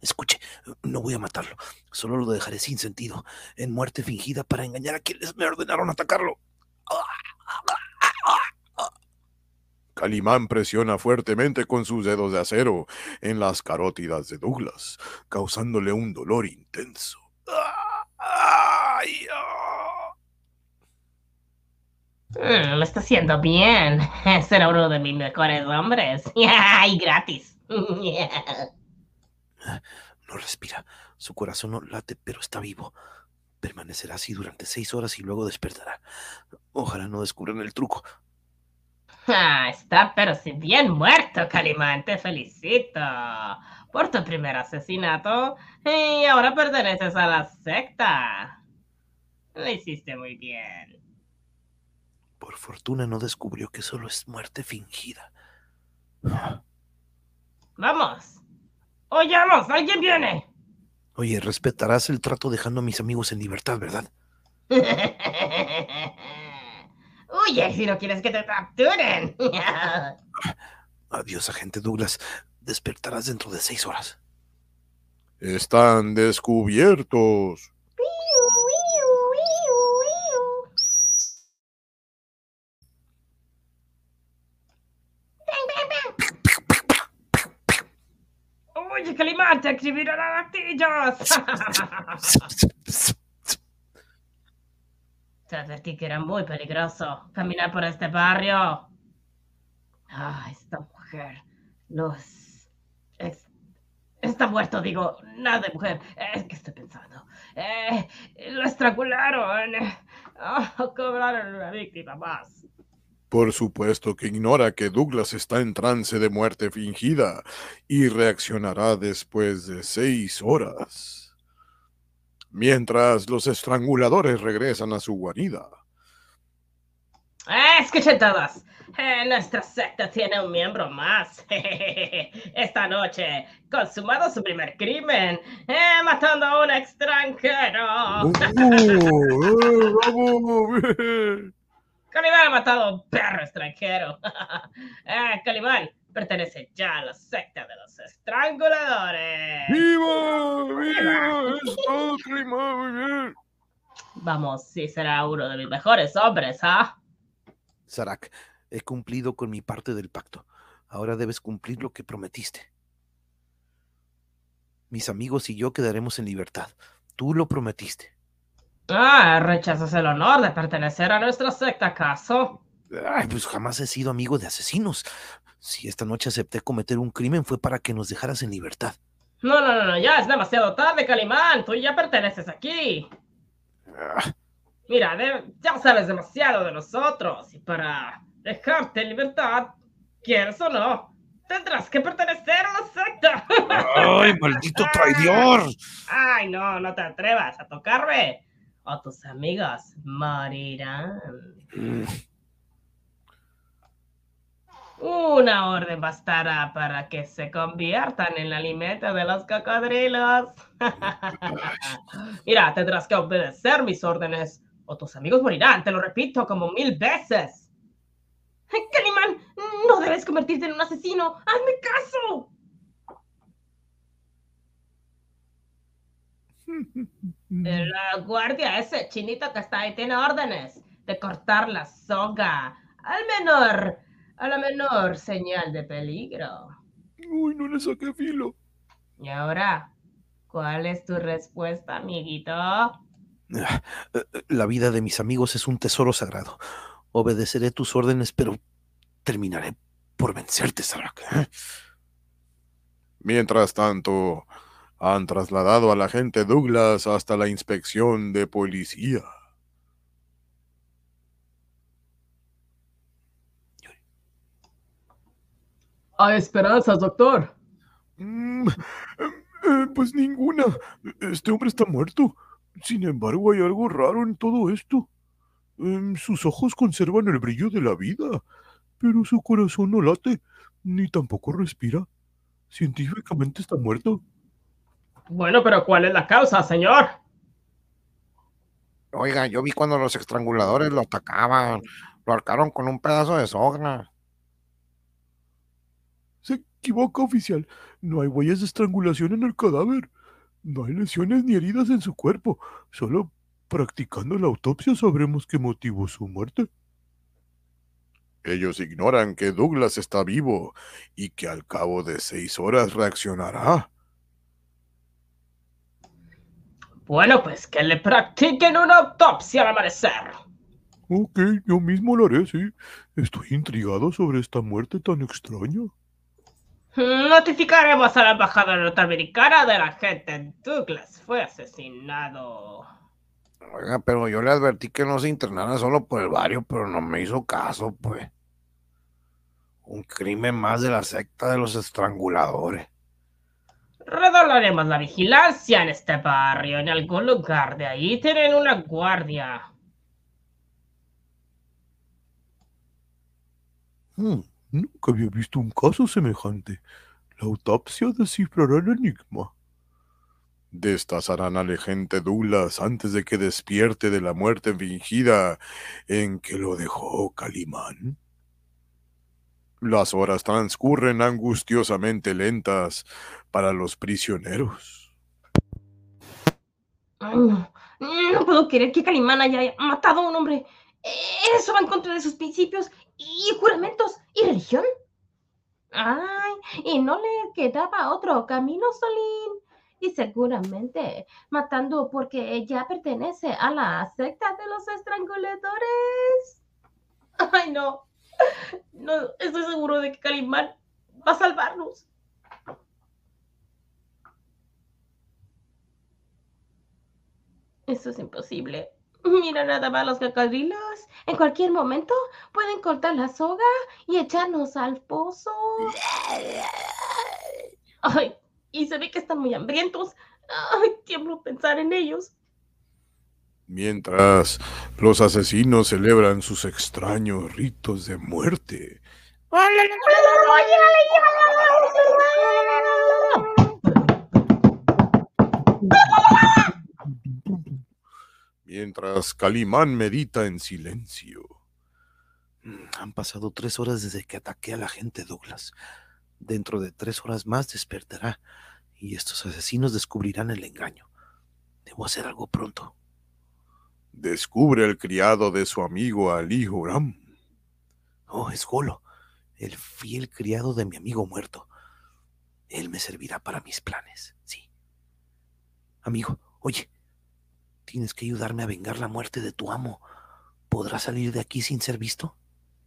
Escuche, no voy a matarlo. Solo lo dejaré sin sentido, en muerte fingida para engañar a quienes me ordenaron atacarlo. Calimán presiona fuertemente con sus dedos de acero en las carótidas de Douglas, causándole un dolor intenso. ¡Ay! Mm, lo está haciendo bien. Será uno de mis mejores hombres. y gratis. No respira. Su corazón no late, pero está vivo. Permanecerá así durante seis horas y luego despertará. Ojalá no descubran el truco. Ah, está pero si bien muerto, Calimán. Te felicito por tu primer asesinato. Y ahora perteneces a la secta. Lo hiciste muy bien. Por fortuna no descubrió que solo es muerte fingida. Vamos. Oyamos, alguien viene. Oye, respetarás el trato dejando a mis amigos en libertad, ¿verdad? Huye si no quieres que te capturen. Adiós, agente Douglas. Despertarás dentro de seis horas. Están descubiertos. Oye, Calimán, te escribirán a latillos. Te advertí que era muy peligroso caminar por este barrio. Ah, esta mujer. Los. es- está muerto, digo. Nada de mujer. Es estoy pensando. Eh, lo estrangularon. Ah, cobraron una víctima más. Por supuesto que ignora que Douglas está en trance de muerte fingida y reaccionará después de seis horas. Mientras los estranguladores regresan a su guarida. Eh, escuchen todos. Eh, nuestra secta tiene un miembro más. Esta noche, consumado su primer crimen, eh, matando a un extranjero. ¡Oh, eh, bravo! bien! Calimán ha matado a un perro extranjero. eh, Calimán pertenece ya a la secta de los estranguladores. ¡Viva! ¡Viva! ¡Está Calimán! Muy bien. Vamos, sí será uno de mis mejores hombres, ¿ah? Sarak, he cumplido con mi parte del pacto. Ahora debes cumplir lo que prometiste. Mis amigos y yo quedaremos en libertad. Tú lo prometiste. Ah, rechazas el honor de pertenecer a nuestra secta, ¿acaso? Ay, pues jamás he sido amigo de asesinos. Si esta noche acepté cometer un crimen fue para que nos dejaras en libertad. No, no, no, no, ya es demasiado tarde, Calimán. Tú ya perteneces aquí. Ah, Mira, de- ya sabes demasiado de nosotros. Y para dejarte en libertad, quieres o no, tendrás que pertenecer a la secta. ¡Ay, maldito traidor! Ay, no, no te atrevas a tocarme. O tus amigos morirán. Mm, Una orden bastará para que se conviertan en el alimento de los cocodrilos. Mira, tendrás que obedecer mis órdenes o tus amigos morirán, te lo repito como mil veces. Calimán, no debes convertirte en un asesino. ¡Hazme caso! La guardia, ese chinito que está ahí, tiene órdenes de cortar la soga al menor, a la menor señal de peligro. Uy, no le saqué filo. Y ahora, ¿cuál es tu respuesta, amiguito? ah, eh, La vida de mis amigos es un tesoro sagrado. Obedeceré tus órdenes, pero terminaré por vencerte, Sarak. ¿eh? Mientras tanto, han trasladado al agente Douglas hasta la inspección de policía. Hay esperanzas, doctor. Mm, eh, pues ninguna. Este hombre está muerto. Sin embargo, hay algo raro en todo esto. Em, sus ojos conservan el brillo de la vida, pero su corazón no late, ni tampoco respira. Científicamente está muerto. Bueno, pero ¿cuál es la causa, señor? Oiga, yo vi cuando los estranguladores lo atacaban. Lo arcaron con un pedazo de soga. Equivoca, oficial. No hay huellas de estrangulación en el cadáver. No hay lesiones ni heridas en su cuerpo. Solo practicando la autopsia sabremos qué motivó su muerte. Ellos ignoran que Douglas está vivo y que al cabo de seis horas reaccionará. Bueno, pues que le practiquen una autopsia al amanecer. Ok, yo mismo lo haré, sí. Estoy intrigado sobre esta muerte tan extraña. Notificaremos a la embajada norteamericana de la gente. Douglas fue asesinado. Oiga, pero yo le advertí que no se internara solo por el barrio, pero no me hizo caso, pues. Un crimen más de la secta de los estranguladores. Redoblaremos la vigilancia en este barrio. En algún lugar de ahí tienen una guardia. Hmm, nunca había visto un caso semejante. La autopsia descifrará el enigma. Destazarán al agente Douglas antes de que despierte de la muerte fingida en que lo dejó Calimán. Las horas transcurren angustiosamente lentas para los prisioneros. no, no puedo creer que Calimán haya matado a un hombre. Eso va en contra de sus principios y juramentos y religión. Ay, y no le quedaba otro camino, Solín. Y seguramente matando porque ella pertenece a la secta de los estranguladores. Ay, no. No, estoy seguro de que Calimán va a salvarnos. Eso es imposible. Mira nada más los cocodrilos. En cualquier momento pueden cortar la soga y echarnos al pozo. Ay, y se ve que están muy hambrientos. Ay, tiemblo pensar en ellos. Mientras los asesinos celebran sus extraños ritos de muerte. Mientras Calimán medita en silencio. Mm, Han pasado tres horas desde que ataqué a la gente, Douglas. Dentro de tres horas más despertará y estos asesinos descubrirán el engaño. Debo hacer algo pronto. Descubre el criado de su amigo Ali Huram. Oh, es Golo, el fiel criado de mi amigo muerto. Él me servirá para mis planes, sí. Amigo, oye, tienes que ayudarme a vengar la muerte de tu amo. ¿Podrás salir de aquí sin ser visto?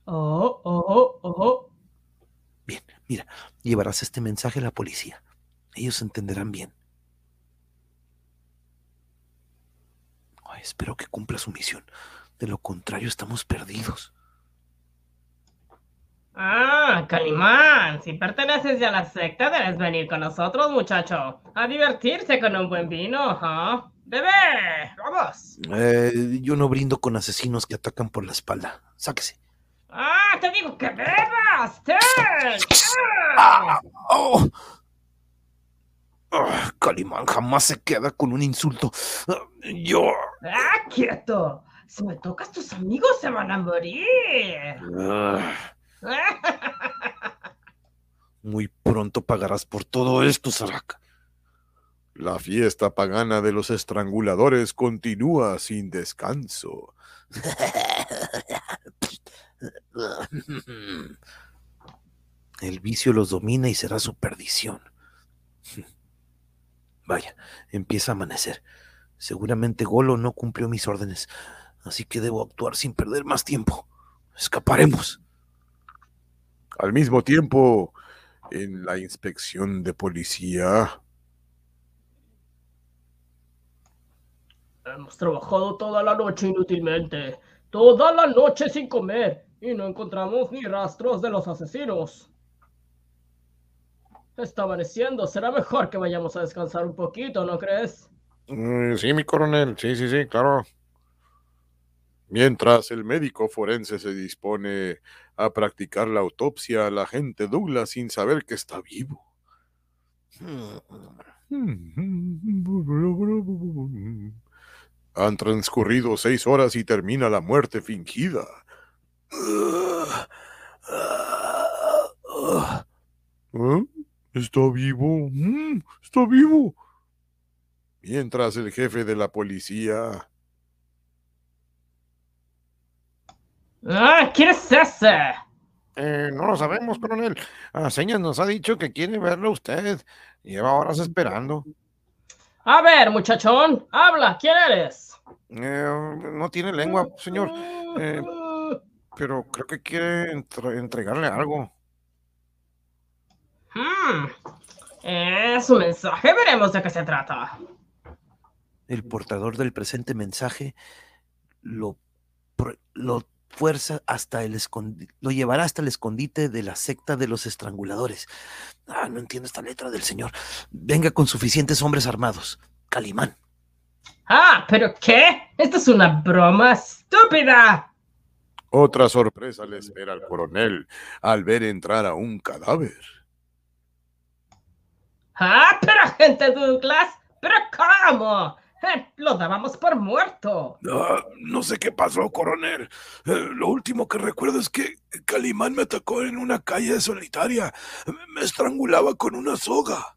Oh, oh, oh. Bien, mira, llevarás este mensaje a la policía. Ellos entenderán bien. Ay, espero que cumpla su misión. De lo contrario, estamos perdidos. Ah, Calimán, si perteneces ya a la secta, debes venir con nosotros, muchacho. A divertirse con un buen vino, ¿ah? ¡Bebé! ¡Vamos! Eh, yo no brindo con asesinos que atacan por la espalda. Sáquese. ¡Ah, te digo que bebas! ¡Ah! ¡Oh! Ah, Calimán jamás se queda con un insulto. Yo. ¡Ah, quieto! Si me tocas, tus amigos se van a morir. Ah, muy pronto pagarás por todo esto, Sarak. La fiesta pagana de los estranguladores continúa sin descanso. El vicio los domina y será su perdición. Vaya, empieza a amanecer. Seguramente Golo no cumplió mis órdenes, así que debo actuar sin perder más tiempo. Escaparemos. Al mismo tiempo, en la inspección de policía, Hemos trabajado toda la noche inútilmente. Toda la noche sin comer. Y no encontramos ni rastros de los asesinos. Está amaneciendo. Será mejor que vayamos a descansar un poquito, ¿no crees? Mm, sí, mi coronel, sí, sí, sí, claro. Mientras el médico forense se dispone a practicar la autopsia al agente Douglas sin saber que está vivo. Han transcurrido seis horas y termina la muerte fingida. ¿Eh? ¿Está vivo? Mm, ¿Está vivo? Mientras el jefe de la policía... Ah, ¿quién es ese? Eh, no lo sabemos, coronel. A señas nos ha dicho que quiere verlo usted. Lleva horas esperando. A ver, muchachón, habla, ¿quién eres? Eh, no tiene lengua, señor. Eh, pero creo que quiere entre- entregarle algo. Hmm, Es un mensaje, veremos de qué se trata. El portador del presente mensaje lo, lo fuerza hasta el escondi- lo llevará hasta el escondite de la secta de los estranguladores. Ah, no entiendo esta letra del señor. Venga con suficientes hombres armados. Calimán. Ah, ¿pero qué? Esto es una broma estúpida. Otra sorpresa le espera al coronel al ver entrar a un cadáver. Ah, pero agente Douglas, ¿pero cómo? Eh, lo dábamos por muerto. Ah, no sé qué pasó, coronel. Eh, lo último que recuerdo es que Calimán me atacó en una calle solitaria. Me estrangulaba con una soga.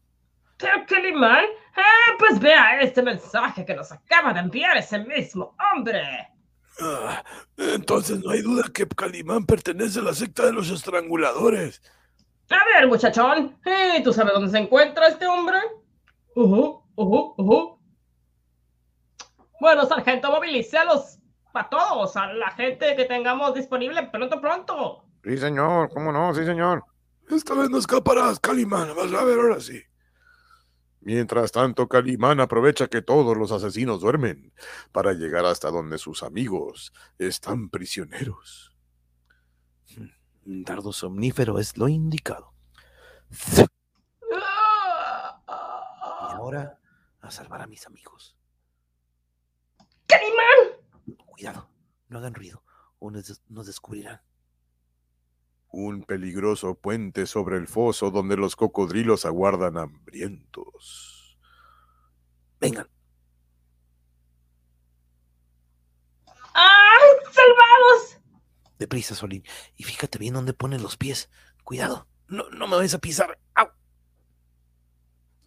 ¿Pero Calimán? Ah, pues vea este mensaje que nos acaba de enviar ese mismo hombre. Ah, entonces no hay duda que Calimán pertenece a la secta de los estranguladores. A ver, muchachón, ¿y tú sabes dónde se encuentra este hombre? Ujú, ujú, ujú. Bueno, sargento, movilicélos a todos, a la gente que tengamos disponible pronto, pronto. Sí, señor. ¿Cómo no? Sí, señor. Esta vez no escaparás, Calimán. Vas a ver ahora sí. Mientras tanto, Calimán aprovecha que todos los asesinos duermen para llegar hasta donde sus amigos están prisioneros. Un dardo somnífero es lo indicado. Y ahora a salvar a mis amigos. ¡Calimán! Cuidado, no hagan ruido o nos, des- nos descubrirán. Un peligroso puente sobre el foso donde los cocodrilos aguardan hambrientos. Vengan, ¡Ay, salvados! deprisa, Solín. Y fíjate bien dónde ponen los pies. Cuidado, no, no me vayas a pisar. ¡Au!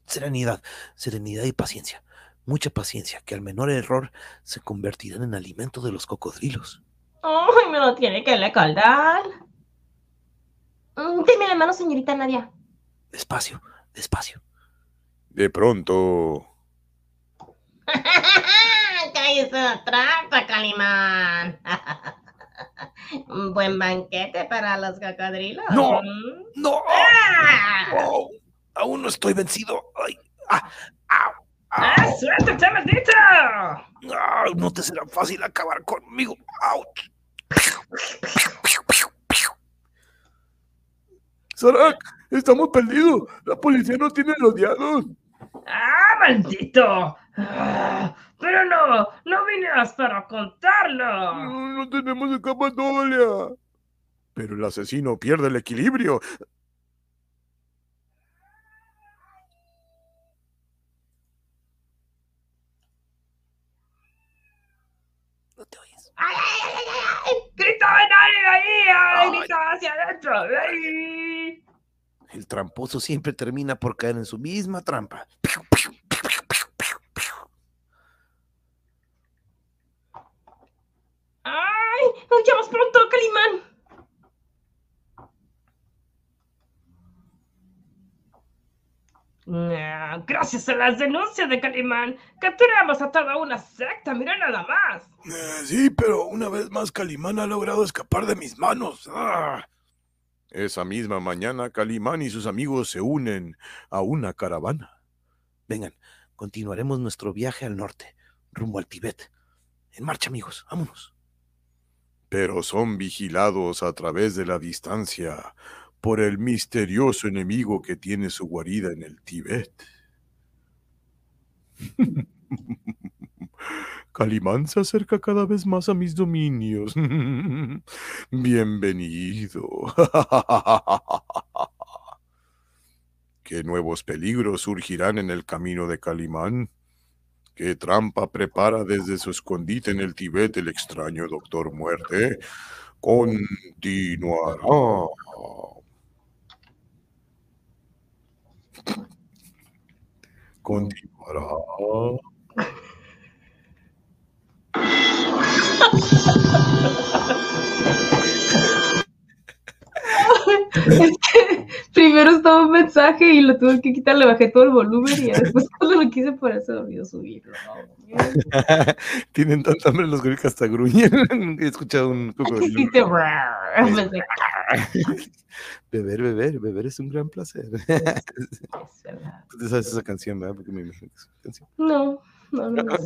Serenidad, serenidad y paciencia. Mucha paciencia, que al menor error se convertirán en alimento de los cocodrilos. ¡Ay, me lo tiene que recordar! Mm, Deme la mano, señorita Nadia. Despacio, despacio. De pronto, Cállese la trampa, Calimán. Un buen banquete para los cocodrilos. No. ¿Mm? ¡No! ¡Ah! ¡Oh! Aún no estoy vencido. ¡Ay! ¡Ah! ¡Au! ¡Ah, ¡Au! suéltate, maldito! ¡Ah! No te será fácil acabar conmigo. ¡Auch! Sarak, estamos perdidos. La policía no tiene los diados. ¡Ah, maldito! Ah, pero no, no vinieras para contarlo. No, no tenemos escapatoria. Pero el asesino pierde el equilibrio. No te oyes. ¡Ay, ay, ay, ay! ¡Gritaba nadie ahí! ¡Ay, Ay. gritaba hacia adentro! ¡Ay! El tramposo siempre termina por caer en su misma trampa. ¡Ay! ¡Huyamos pronto, Calimán! Ah, Gracias a las denuncias de Calimán, capturamos a toda una secta, mira nada más. Eh, sí, pero una vez más Calimán ha logrado escapar de mis manos. Ah. Esa misma mañana, Calimán y sus amigos se unen a una caravana. Vengan, continuaremos nuestro viaje al norte, rumbo al Tibet. En marcha, amigos, vámonos. pero son vigilados a través de la distancia por el misterioso enemigo que tiene su guarida en el Tíbet. Calimán se acerca cada vez más a mis dominios. Bienvenido. ¿Qué nuevos peligros surgirán en el camino de Calimán? ¿Qué trampa prepara desde su escondite en el Tibet el extraño Doctor Muerte? Continuará. Continuará. Es que primero estaba un mensaje y lo tuve que quitar, le bajé todo el volumen y después cuando lo quise se me olvidó subirlo. Tienen tanta hambre los que hasta gruñen. He escuchado un vez de- Beber, beber, beber es un gran placer. Es verdad. Tú te sabes esa canción, ¿verdad? Porque me imagino que es una canción. No, no, no. no.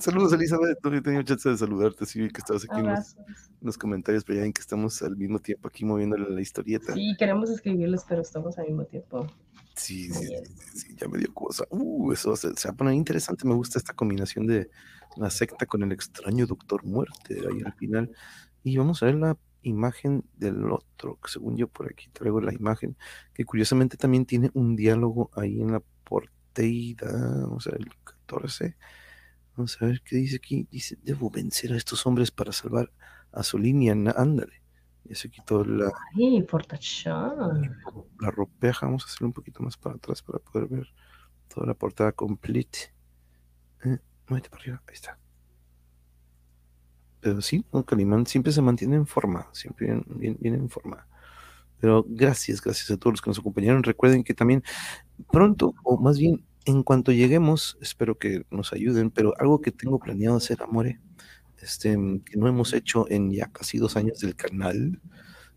Saludos, Elizabeth. No he tenido chance de saludarte. Sí, que estabas aquí en los, en los comentarios, pero ya ven que estamos al mismo tiempo aquí moviéndole la historieta. Sí, queremos escribirles, pero estamos al mismo tiempo. Sí, sí, sí, sí, sí, ya me dio cosa. Uh, eso se, se va a poner interesante. Me gusta esta combinación de la secta con el extraño Doctor Muerte ahí al final. Y vamos a ver la imagen del otro, que según yo por aquí traigo la imagen, que curiosamente también tiene un diálogo ahí en la porteida. Vamos a ver el 14. Vamos a ver qué dice aquí. Dice, debo vencer a estos hombres para salvar a Solín y a Na- Ándale. Ya se quitó la, Ay, portachón. la ropeja, vamos a hacerlo un poquito más para atrás para poder ver toda la portada complete. Eh, muévete para arriba, ahí está. Pero sí, ¿no? Calimán siempre se mantiene en forma, siempre bien en forma. Pero gracias, gracias a todos los que nos acompañaron. Recuerden que también pronto, o más bien en cuanto lleguemos, espero que nos ayuden, pero algo que tengo planeado hacer, Amore, este, que no hemos hecho en ya casi dos años del canal,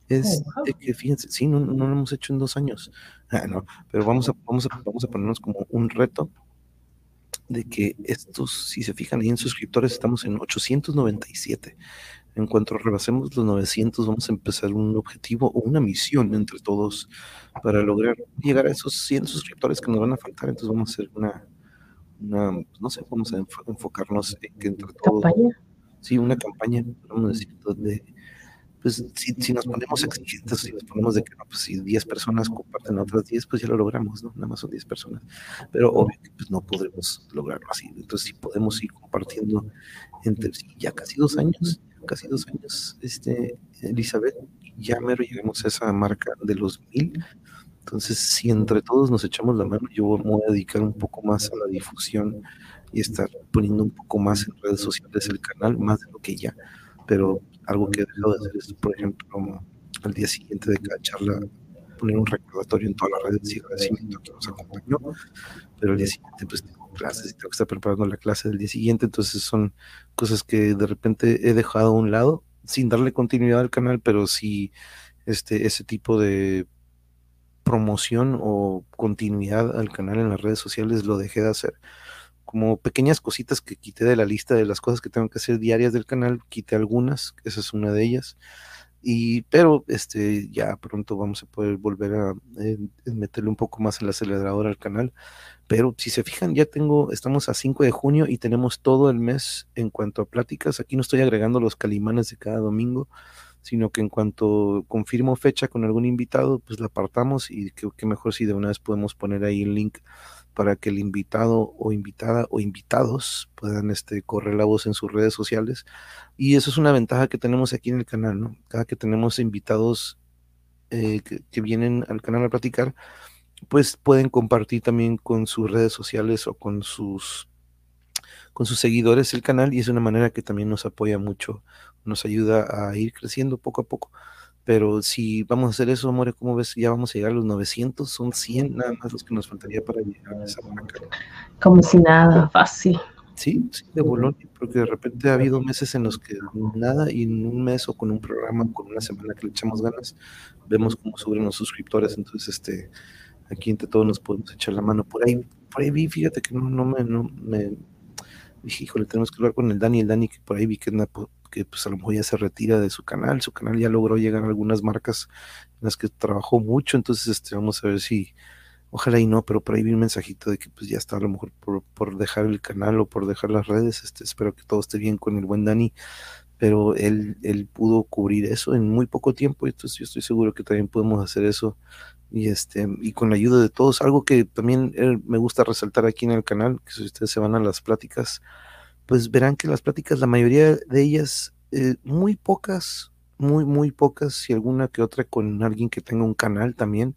es Oh, de que fíjense, sí, no, no lo hemos hecho en dos años, Ah, no, pero vamos a, vamos a, vamos a ponernos como un reto de que estos, si se fijan ahí en suscriptores, estamos en 897. En cuanto rebasemos los 900, vamos a empezar un objetivo o una misión entre todos para lograr llegar a esos 100 suscriptores que nos van a faltar. Entonces vamos a hacer una, una no sé, vamos a enfo- enfocarnos en que entre todos, Campaña. sí, una campaña, vamos a decir, donde, pues si, si nos ponemos exigentes, si nos ponemos de que no, pues si 10 personas comparten a otras 10, pues ya lo logramos, ¿no? Nada más son 10 personas. Pero obvio que pues, no podremos lograrlo así. Entonces, si podemos ir compartiendo entre sí, ya casi dos años, casi dos años, este, Elizabeth, ya mero llegamos a esa marca de los mil. Entonces, si entre todos nos echamos la mano, yo me voy a dedicar un poco más a la difusión y estar poniendo un poco más en redes sociales el canal, más de lo que ya. Pero algo que he dejado de hacer es, por ejemplo, al día siguiente de cada charla, poner un recordatorio en todas las redes y agradecimiento a quien nos acompañó. Pero al día siguiente, pues tengo clases y tengo que estar preparando la clase del día siguiente. Entonces, son cosas que de repente he dejado a un lado sin darle continuidad al canal, pero sí este, ese tipo de promoción o continuidad al canal en las redes sociales lo dejé de hacer. Como pequeñas cositas que quité de la lista de las cosas que tengo que hacer diarias del canal, quité algunas, esa es una de ellas. Y, pero este, ya pronto vamos a poder volver a meterle un poco más el acelerador al canal. Pero si se fijan, ya tengo, estamos a 5 de junio y tenemos todo el mes en cuanto a pláticas. Aquí no estoy agregando los calimanes de cada domingo, sino que en cuanto confirmo fecha con algún invitado, pues la apartamos y que, que mejor si de una vez podemos poner ahí el link para que el invitado o invitada o invitados puedan este, correr la voz en sus redes sociales. Y eso es una ventaja que tenemos aquí en el canal, ¿no? Cada que tenemos invitados eh, que, que vienen al canal a platicar, pues pueden compartir también con sus redes sociales o con sus con sus seguidores el canal y es una manera que también nos apoya mucho, nos ayuda a ir creciendo poco a poco. Pero si vamos a hacer eso, More, ¿cómo ves? Ya vamos a llegar a los 900, son 100 nada más los que nos faltaría para llegar a esa marca. Como si nada, fácil. Sí, sí, de bolón, porque de repente ha habido meses en los que nada y en un mes o con un programa o con una semana que le echamos ganas, vemos cómo suben los suscriptores, entonces este aquí entre todos nos podemos echar la mano. Por ahí, por ahí vi, fíjate que no, no me, no me dije, híjole, tenemos que hablar con el Dani, el Dani que por ahí vi que que pues a lo mejor ya se retira de su canal, su canal ya logró llegar a algunas marcas en las que trabajó mucho, entonces este, vamos a ver si, ojalá y no, pero por ahí vi un mensajito de que pues ya está a lo mejor por, por dejar el canal o por dejar las redes, este, espero que todo esté bien con el buen Dani, pero él, él pudo cubrir eso en muy poco tiempo, entonces yo estoy seguro que también podemos hacer eso y este y con la ayuda de todos algo que también eh, me gusta resaltar aquí en el canal que si ustedes se van a las pláticas pues verán que las pláticas la mayoría de ellas eh, muy pocas muy muy pocas y alguna que otra con alguien que tenga un canal también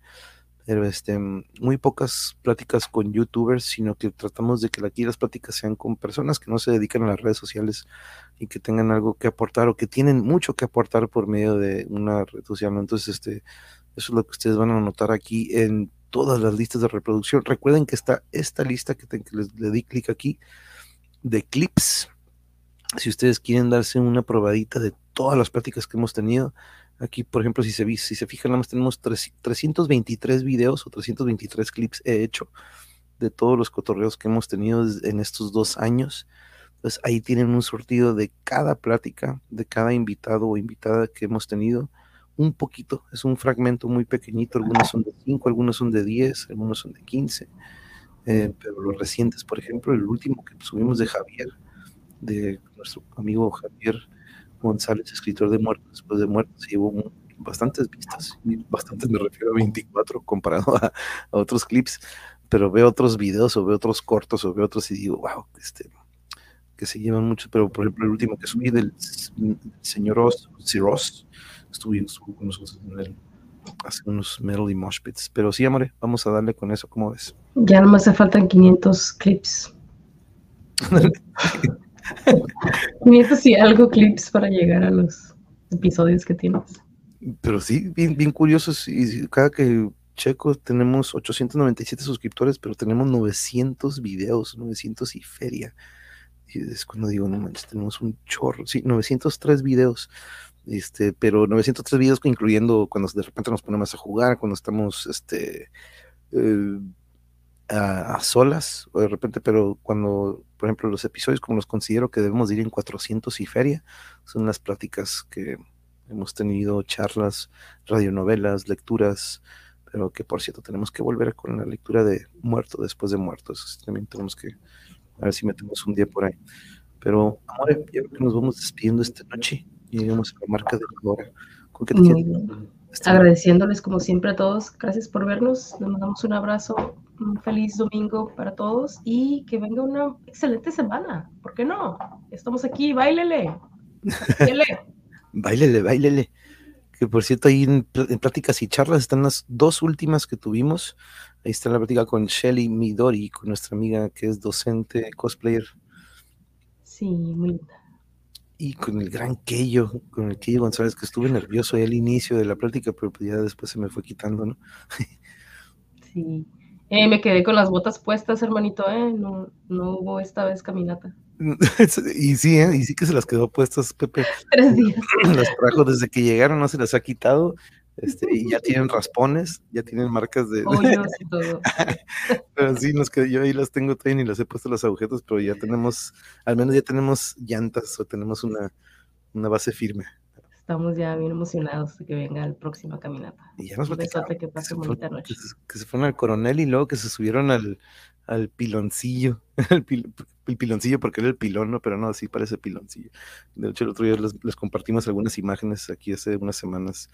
pero este muy pocas pláticas con youtubers sino que tratamos de que aquí las pláticas sean con personas que no se dedican a las redes sociales y que tengan algo que aportar o que tienen mucho que aportar por medio de una red social entonces este eso es lo que ustedes van a notar aquí en todas las listas de reproducción. Recuerden que está esta lista que, les, le di clic aquí de clips. Si ustedes quieren darse una probadita de todas las pláticas que hemos tenido, aquí por ejemplo, si se, si se fijan, nada más tenemos 323 videos o 323 clips he hecho de todos los cotorreos que hemos tenido en estos dos años. Entonces ahí tienen un sortido de cada plática, de cada invitado o invitada que hemos tenido un poquito, es un fragmento muy pequeñito, algunos son de 5, algunos son de 10, algunos son de 15, eh, pero los recientes, por ejemplo, el último que subimos de Javier, de nuestro amigo Javier González, escritor de Muertos, después de Muertos, llevó bastantes vistas, bastantes me refiero a 24 comparado a, otros clips, pero veo otros videos o veo otros cortos o veo otros y digo, wow, este, que se llevan mucho, pero por ejemplo el último que subí del señor Ross, estuvo, con nosotros en el, hace unos Melody Mosh Pits. Pero sí, amore, vamos a darle con eso, ¿cómo ves? Ya no me hace faltan 500 clips. 500 y algo clips para llegar a los episodios que tienes. Pero sí, bien, bien curiosos. Y cada que checo tenemos 897 suscriptores, pero tenemos 900 videos, 900 y feria. Y es cuando digo, no manches, tenemos un chorro. Sí, 903 videos este, pero 903 videos incluyendo cuando de repente nos ponemos a jugar, cuando estamos este, eh, a, solas, o de repente, pero cuando, por ejemplo, los episodios como los considero que debemos ir en 400 y feria, son las pláticas que hemos tenido, charlas, radionovelas, lecturas, pero que por cierto tenemos que volver con la lectura de Muerto después de Muerto, eso también tenemos que, a ver si metemos un día por ahí. Pero, amor, ya que nos vamos despidiendo esta noche llegamos a la marca de la hora. Agradeciéndoles como siempre a todos, gracias por vernos, les mandamos un abrazo, un feliz domingo para todos y que venga una excelente semana, ¿por qué no? Estamos aquí, bailele. bailele, bailele. Que por cierto, ahí en, pláticas y charlas están las dos últimas que tuvimos. Ahí está la plática con Shelly Midori, con nuestra amiga que es docente, cosplayer. Sí, muy linda y con el gran Keyo, con el Keyo González, que estuve nervioso ahí al inicio de la plática, pero pues ya después se me fue quitando, ¿no? sí. Eh, me quedé con las botas puestas, hermanito, ¿eh? No, no hubo esta vez caminata. y sí, ¿eh? Y sí que se las quedó puestas, Pepe. Tres días. las trajo desde que llegaron, no se las ha quitado. Este, y ya tienen raspones, ya tienen marcas de... todo. pero sí, nos quedó, yo ahí las tengo todavía y las he puesto las agujetas, pero ya tenemos, al menos ya tenemos llantas o tenemos una, una base firme. Estamos ya bien emocionados de que venga el próxima caminata. Y ya nos que que pase noche. Que se, que se fueron al coronel y luego que se subieron al, al piloncillo, el, piloncillo porque era el pilón, ¿no? Pero no, sí parece piloncillo. De hecho, el otro día les, compartimos algunas imágenes aquí hace unas semanas.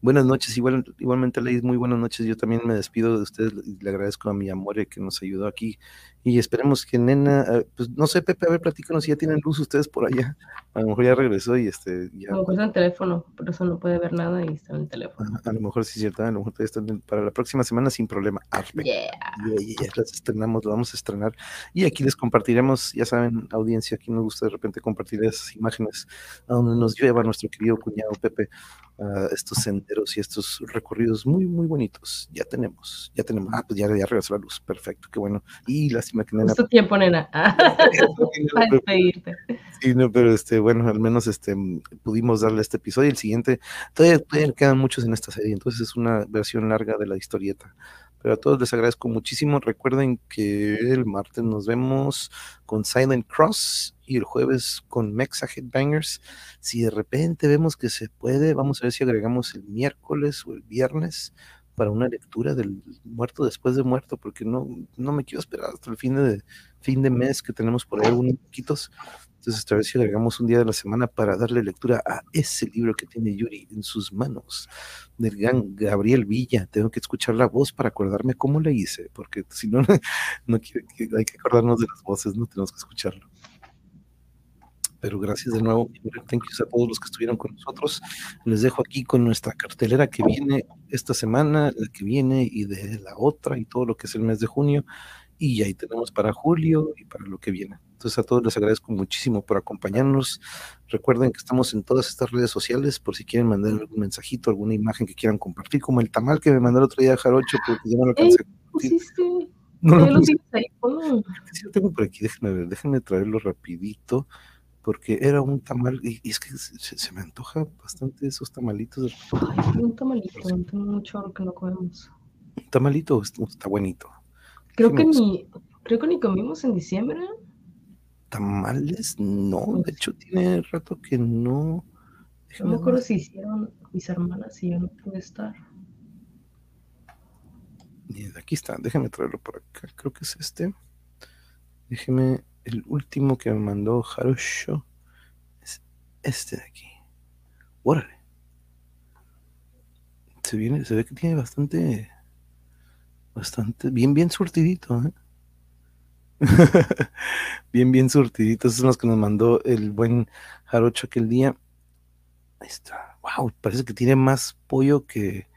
Buenas noches, igual, igualmente Leis, muy buenas noches. Yo también me despido de ustedes y le agradezco a mi amor que nos ayudó aquí. Y esperemos que Nena, eh, pues no sé, Pepe, a ver, platícanos si ya tienen luz ustedes por allá. A lo mejor ya regresó y este. Ya... A lo mejor está en teléfono, por eso no puede ver nada y está en el teléfono. A, lo mejor sí cierto, a lo mejor todavía están para la próxima semana sin problema. Yeah. Ya las estrenamos lo vamos a estrenar. Y aquí les compartiremos, ya saben, audiencia, aquí nos gusta de repente compartir esas imágenes a donde nos lleva nuestro querido cuñado Pepe a estos senderos y estos recorridos muy, muy bonitos. Ya tenemos, ya tenemos. Ah, pues ya, ya regresó la luz, perfecto, qué bueno. Y lástima que nena. Justo tiempo, nena. Para despedirte. Sí, no, pero este, bueno, al menos este pudimos darle este episodio. El siguiente, todavía, todavía quedan muchos en esta serie, entonces es una versión larga de la historieta. Pero a todos les agradezco muchísimo. Recuerden que el martes nos vemos con Silent Cross y el jueves con Mexa Headbangers. Si de repente vemos que se puede, vamos a ver si agregamos el miércoles o el viernes para una lectura del muerto después de muerto, porque no, no me quiero esperar hasta el fin de, fin de mes que tenemos por ahí algunos poquitos. Entonces, esta vez si agregamos un día de la semana para darle lectura a ese libro que tiene Yuri en sus manos, del gran Gabriel Villa. Tengo que escuchar la voz para acordarme cómo le hice, porque si no, no quiero, hay que acordarnos de las voces, no tenemos que escucharlo. Pero gracias de nuevo, thank you a todos los que estuvieron con nosotros. Les dejo aquí con nuestra cartelera que viene esta semana, la que viene y de la otra y todo lo que es el mes de junio. Y ahí tenemos para julio y para lo que viene. Entonces a todos les agradezco muchísimo por acompañarnos. Recuerden que estamos en todas estas redes sociales por si quieren mandar algún mensajito, alguna imagen que quieran compartir, como el tamal que me mandó el otro día Jarocho, porque ya no lo alcancé. No lo, lo tengo por aquí, déjenme ver, déjenme traerlo rapidito porque era un tamal, y, es que se, me antoja bastante esos tamalitos. Ay, un tamalito, tengo mucho que no comemos. Un tamalito está buenito. Creo que ni, creo que ni comimos en diciembre. Tamales, no, de hecho tiene rato que no. no me acuerdo si hicieron mis hermanas y yo no pude estar. Aquí está, déjame traerlo por acá. Creo que es este. Déjeme el último que me mandó Harusho es este de aquí. Órale. Se, viene, se ve que tiene bastante, bastante, bien, bien surtidito. ¿eh? bien, bien surtidito. Esos son los que nos mandó el buen Jarocho aquel día. Ahí está. Wow, parece que tiene más pollo que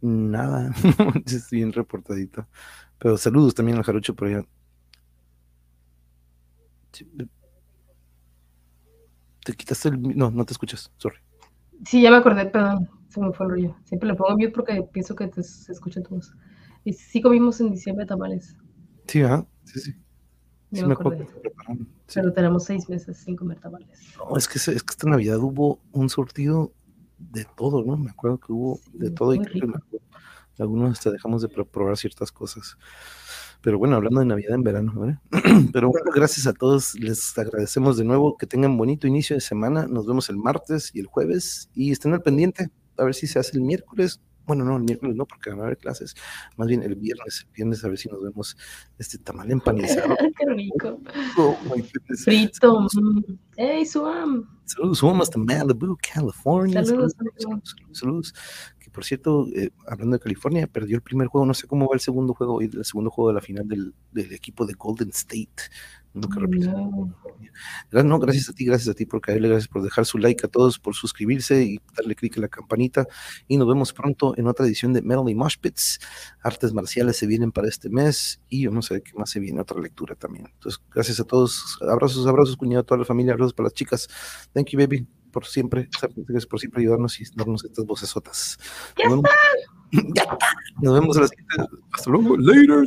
nada. es bien reportadito. Pero saludos también al Jarocho por allá. Te quitaste el. No, no te escuchas, sorry. Sí, ya me acordé, perdón, se me fue el rollo. Siempre le pongo mute porque pienso que te, se escucha todos. Y sí comimos en diciembre tamales. Sí, ¿ah? Sí, sí. Sí me, acordé. Pero tenemos seis meses sin comer tamales. No, es que, es que esta Navidad hubo un sortido de todo, ¿no? Me acuerdo que hubo de todo y que algunos hasta dejamos de probar ciertas cosas. Pero bueno, hablando de Navidad en verano, ¿vale? Pero bueno, gracias a todos, les agradecemos de nuevo, que tengan bonito inicio de semana, nos vemos el martes y el jueves y estén al pendiente, a ver si se hace el miércoles. Bueno, no, el miércoles no, porque van a haber clases. Más bien el viernes, el viernes a ver si nos vemos este tamal empanizado. Qué rico. Oh, Frito. Hey, Suam. Saludos, Suam hasta Malibu, California. Saludos, saludos. saludos por cierto, eh, hablando de California, perdió el primer juego, no sé cómo va el segundo juego, el segundo juego de la final del, equipo de Golden State, que representa no. gracias a ti, gracias a ti por caerle, gracias por dejar su like a todos, por suscribirse y darle clic en la campanita. Y nos vemos pronto en otra edición de Melody Moshpits. Artes marciales se vienen para este mes y yo no sé qué más se viene, otra lectura también. Entonces, gracias a todos. Abrazos, abrazos, cuñado, a toda la familia, abrazos para las chicas. Thank you, baby por siempre, gracias por siempre ayudarnos y darnos estas vocesotas. ¡Ya Nos vemos, ya Nos vemos a la siguiente. Hasta luego. Later.